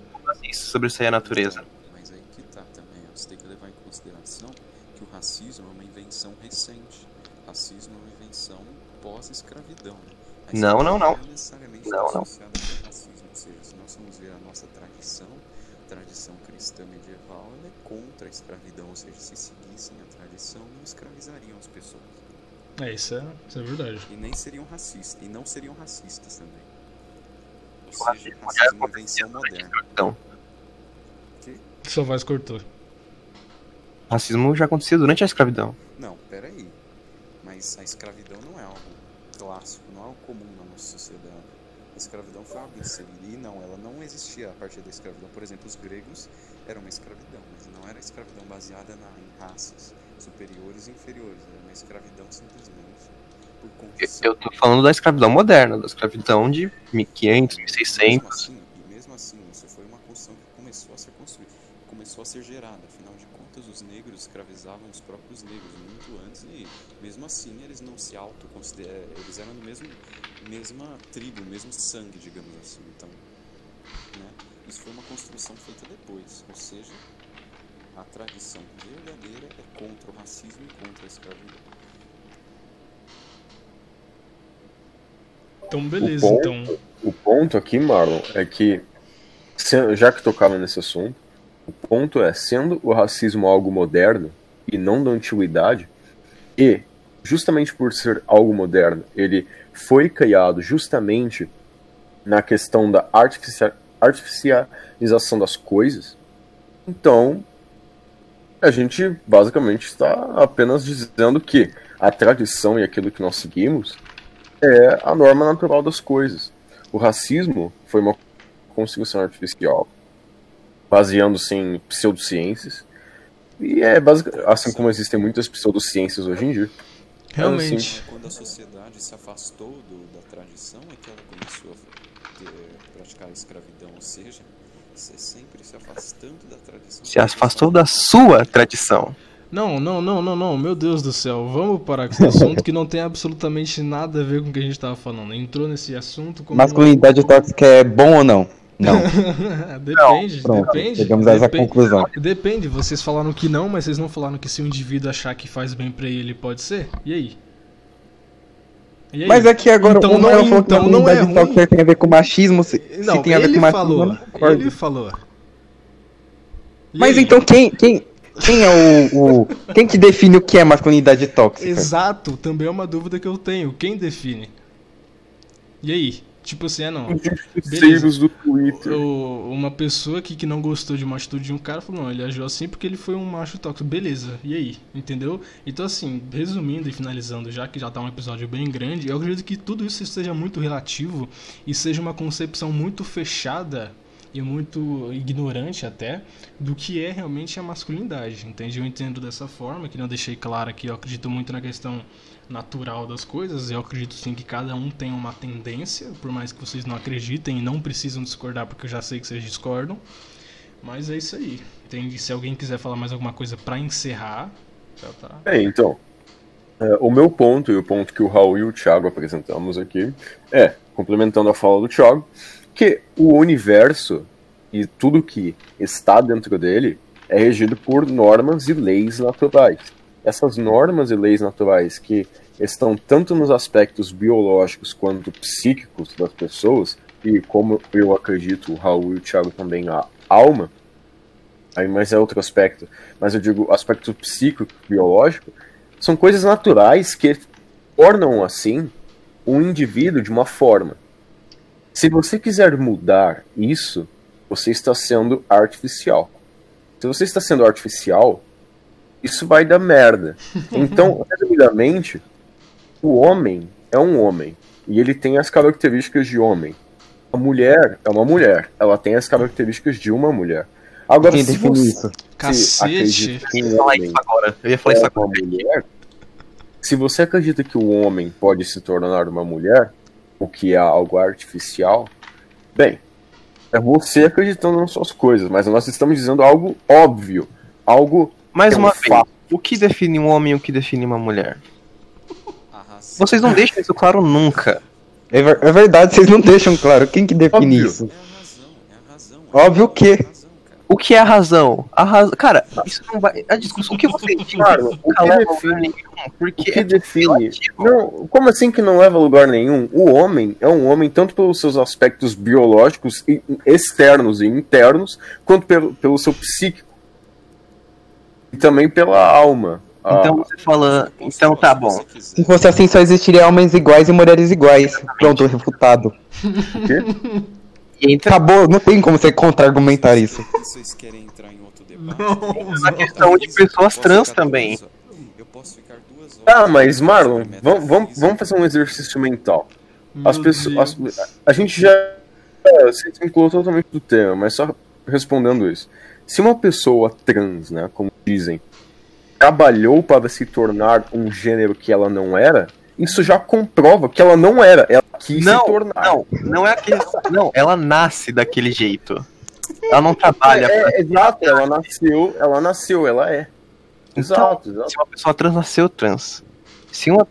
Isso sobressair a natureza. Mas aí que tá também, você tem que levar em consideração que o racismo é uma invenção recente. Racismo é uma invenção pós-escravidão. né? Não, não, não. Não, está não. associada com racismo, ou seja, se nós formos ver a nossa tradição, a tradição cristã medieval, ela é contra a escravidão, ou seja, se seguissem a tradição, não escravizariam as pessoas. É, isso é, isso é verdade. E nem seriam racistas, e não seriam racistas também. Ou O seja, racismo racismo é invenção moderna. escravidão. Sua voz cortou. Racismo já acontecia durante a escravidão. Não, peraí. Mas a escravidão não é algo clássico, não é algo comum na nossa sociedade. A escravidão foi algo inserido e não, ela não existia a partir da escravidão. Por exemplo, os gregos eram uma escravidão, mas não era escravidão baseada na, em raças superiores e inferiores. Era uma escravidão simplesmente por condição. Eu tô falando da escravidão moderna, da escravidão de 1500, Mesmo 1600. assim, e mesmo assim, isso foi uma construção que começou a ser construída, começou a ser gerada. Afinal de contas, os negros escravizavam os próprios negros muito antes e, mesmo assim, eles não se autoconsideravam. Eles eram do mesmo mesma tribo, mesmo sangue, digamos assim. Então, né, isso foi uma construção feita depois. Ou seja, a tradição verdadeira é contra o racismo e contra a escravidão. Então, beleza, bom- então. O ponto aqui, Marlon, é que, já que tocava nesse assunto, o ponto é, sendo o racismo algo moderno e não da antiguidade, e justamente por ser algo moderno, ele foi criado justamente na questão da artificia- artificialização das coisas, então a gente basicamente está apenas dizendo que a tradição e aquilo que nós seguimos é a norma natural das coisas. O racismo foi uma construção artificial, baseando-se em pseudociências. E é basicamente, assim como existem muitas pseudociências hoje em dia. Realmente. Quando a sociedade se afastou do- da tradição é que ela começou a ter- praticar a escravidão, ou seja, você sempre se afastando da tradição. Se afastou da sua tradição. Não, não, não, não, não, meu Deus do céu. Vamos parar com esse assunto que não tem absolutamente nada a ver com o que a gente tava falando. Entrou nesse assunto como. Masculinidade tóxica é bom ou não? Não. depende, Pronto, depende. chegamos a essa depende. conclusão. Depende, vocês falaram que não, mas vocês não falaram que se o indivíduo achar que faz bem pra ele, pode ser? E aí? Mas é que agora Então o não- Manuel falou que então não é ruim. tóxica tem a ver com machismo. Se, se Não, tem a ver com machismo, falou. Ele falou. E Mas aí? então quem, quem, quem é o, o- Quem que define o que é masculinidade tóxica? Exato, também é uma dúvida que eu tenho. Quem define? E aí? Tipo assim, é não. Justiceiros do Twitter. O- uma pessouma que, que não gostou de uma atitude de um cara falou, não, ele agiu assim porque ele foi um macho tóxico. Beleza, e aí? Entendeu? Então, assim, resumindo e finalizando, já que já tá um episódio bem grande, eu acredito que tudo isso seja muito relativo e seja uma concepção muito fechada e muito ignorante até do que é realmente a masculinidade, entende? Eu entendo dessa forma, que não deixei claro aqui, eu acredito muito na questão natural das coisas, eu acredito sim que cada um tem uma tendência, por mais que vocês não acreditem e não precisam discordar, porque eu já sei que vocês discordam, mas é isso aí, entende? Se alguém quiser falar mais alguma coisa pra encerrar, já tá. É, então. é, o meu ponto e o ponto que o Raul e o Thiago apresentamos aqui é, complementando a fala do Thiago, que o universo e tudo que está dentro dele é regido por normas e leis naturais. Essas normas e leis naturais que estão tanto nos aspectos biológicos quanto psíquicos das pessoas, e como eu acredito, o Raul e o Thiago também, a alma, aí mas é outro aspecto, mas eu digo aspecto psíquico, biológico, são coisas naturais que tornam assim um indivíduo de uma forma. Se você quiser mudar isso, você está sendo artificial. Se você está sendo artificial, isso vai dar merda. Então, resumidamente, o homem é um homem e ele tem as características de homem. A mulher é uma mulher, ela tem as características de uma mulher. Agora, Quem se você isso? Cacete. acredita que Eu ia falar isso agora. Eu ia falar isso é agora. uma mulher, se você acredita que o homem pode se tornar uma mulher, o que é algo artificial, bem, é você acreditando nas suas coisas, mas nós estamos dizendo algo óbvio, algo Mais É um uma vez, o que define um homem e o que define uma mulher? A raça Vocês não deixam isso claro nunca. É, ver- é verdade, vocês não deixam claro. Quem que define Óbvio. isso? é razão, é razão. é Óbvio que-. O que é a razão? A razão. Cara, isso não vai. A discussão. O que você Claro, o que leva nenhum. o Porque que é define. Não, como assim que não leva a lugar nenhum? O homem é um homem tanto pelos seus aspectos biológicos e externos e internos, quanto pelo, pelo seu psíquico. E também pela alma. Ah, Então você fala. Então tá bom. Se fosse assim, só existiria homens iguais e mulheres iguais. Pronto, refutado. E entra Acabou, não tem como você contra-argumentar isso. Vocês querem entrar em outro debate? Não, na questão de pessoas trans também. Eu posso ficar duas horas. Ah, mas Marlon, vamos, vamos, fazer um exercício mental. As pessoas, as- a gente já se desvinculou totalmente do tema, mas só respondendo isso. Se uma pessoa trans, né, como dizem, trabalhou para se tornar um gênero que ela não era, isso já comprova que ela não era, ela quis Não, se tornar. não, não é aquele. Não, ela nasce daquele jeito. Ela não trabalha. É, é, exato, ela nasceu, ela nasceu, ela é. Exato, exato. Se uma pessoa trans nasceu trans. Se uma.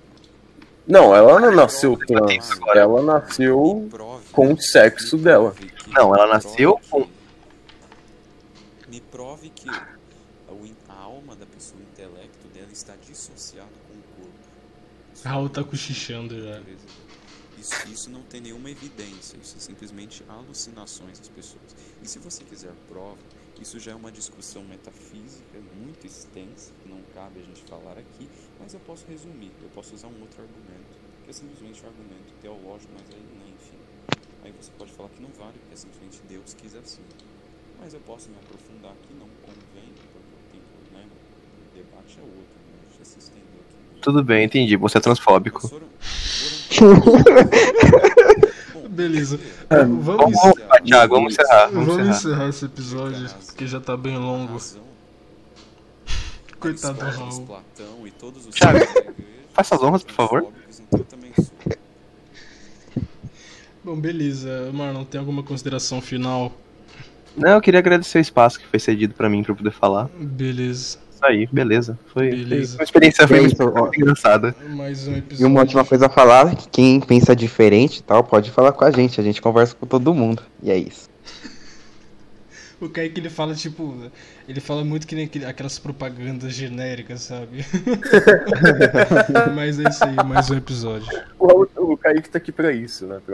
Não, ela não nasceu trans, ela nasceu com o sexo dela. Não, ela nasceu com- que- Me prove que a, o in- a alma da pessoa, o intelecto dela está dissociado com o corpo. Isso Raul tá cochichando já. Isso, isso não tem nenhuma evidência, isso é simplesmente alucinações das pessoas. E se você quiser prova, isso já é uma discussão metafísica muito extensa, que não cabe a gente falar aqui, mas eu posso resumir, eu posso usar um outro argumento, que é simplesmente um argumento teológico, mas aí, né, enfim. Aí você pode falar que não vale, porque é simplesmente Deus quis assim. Mas eu posso me aprofundar aqui, não convém, porque eu tenho, né, o debate é outro, né, a gente aqui. Tudo bem, entendi. Você é transfóbico. Beleza. vamos Vamos, Vamos, ah, Thiago, vamos encerrar. Vamos vamos encerrar. encerrar esse episódio, que já tá bem longo. Coitado do Raul. Thiago, faça as honras, por favor. Bom, beleza. Marlon, tem alguma consideração final? Não, eu queria agradecer o espaço que foi cedido pra mim pra eu poder falar. Beleza. Aí, beleza. Foi, Beleza. foi uma experiência foi muito engraçada. Mais um E episódio. uma última coisa a falar, que quem pensa diferente e tal, pode falar com a gente. A gente conversa com todo mundo. E é isso. O Kaique ele fala tipo. Ele fala muito que nem aquelas propagandas genéricas, sabe? Mas é isso aí, mais um episódio. O, o Kaique tá aqui pra isso, né? Pra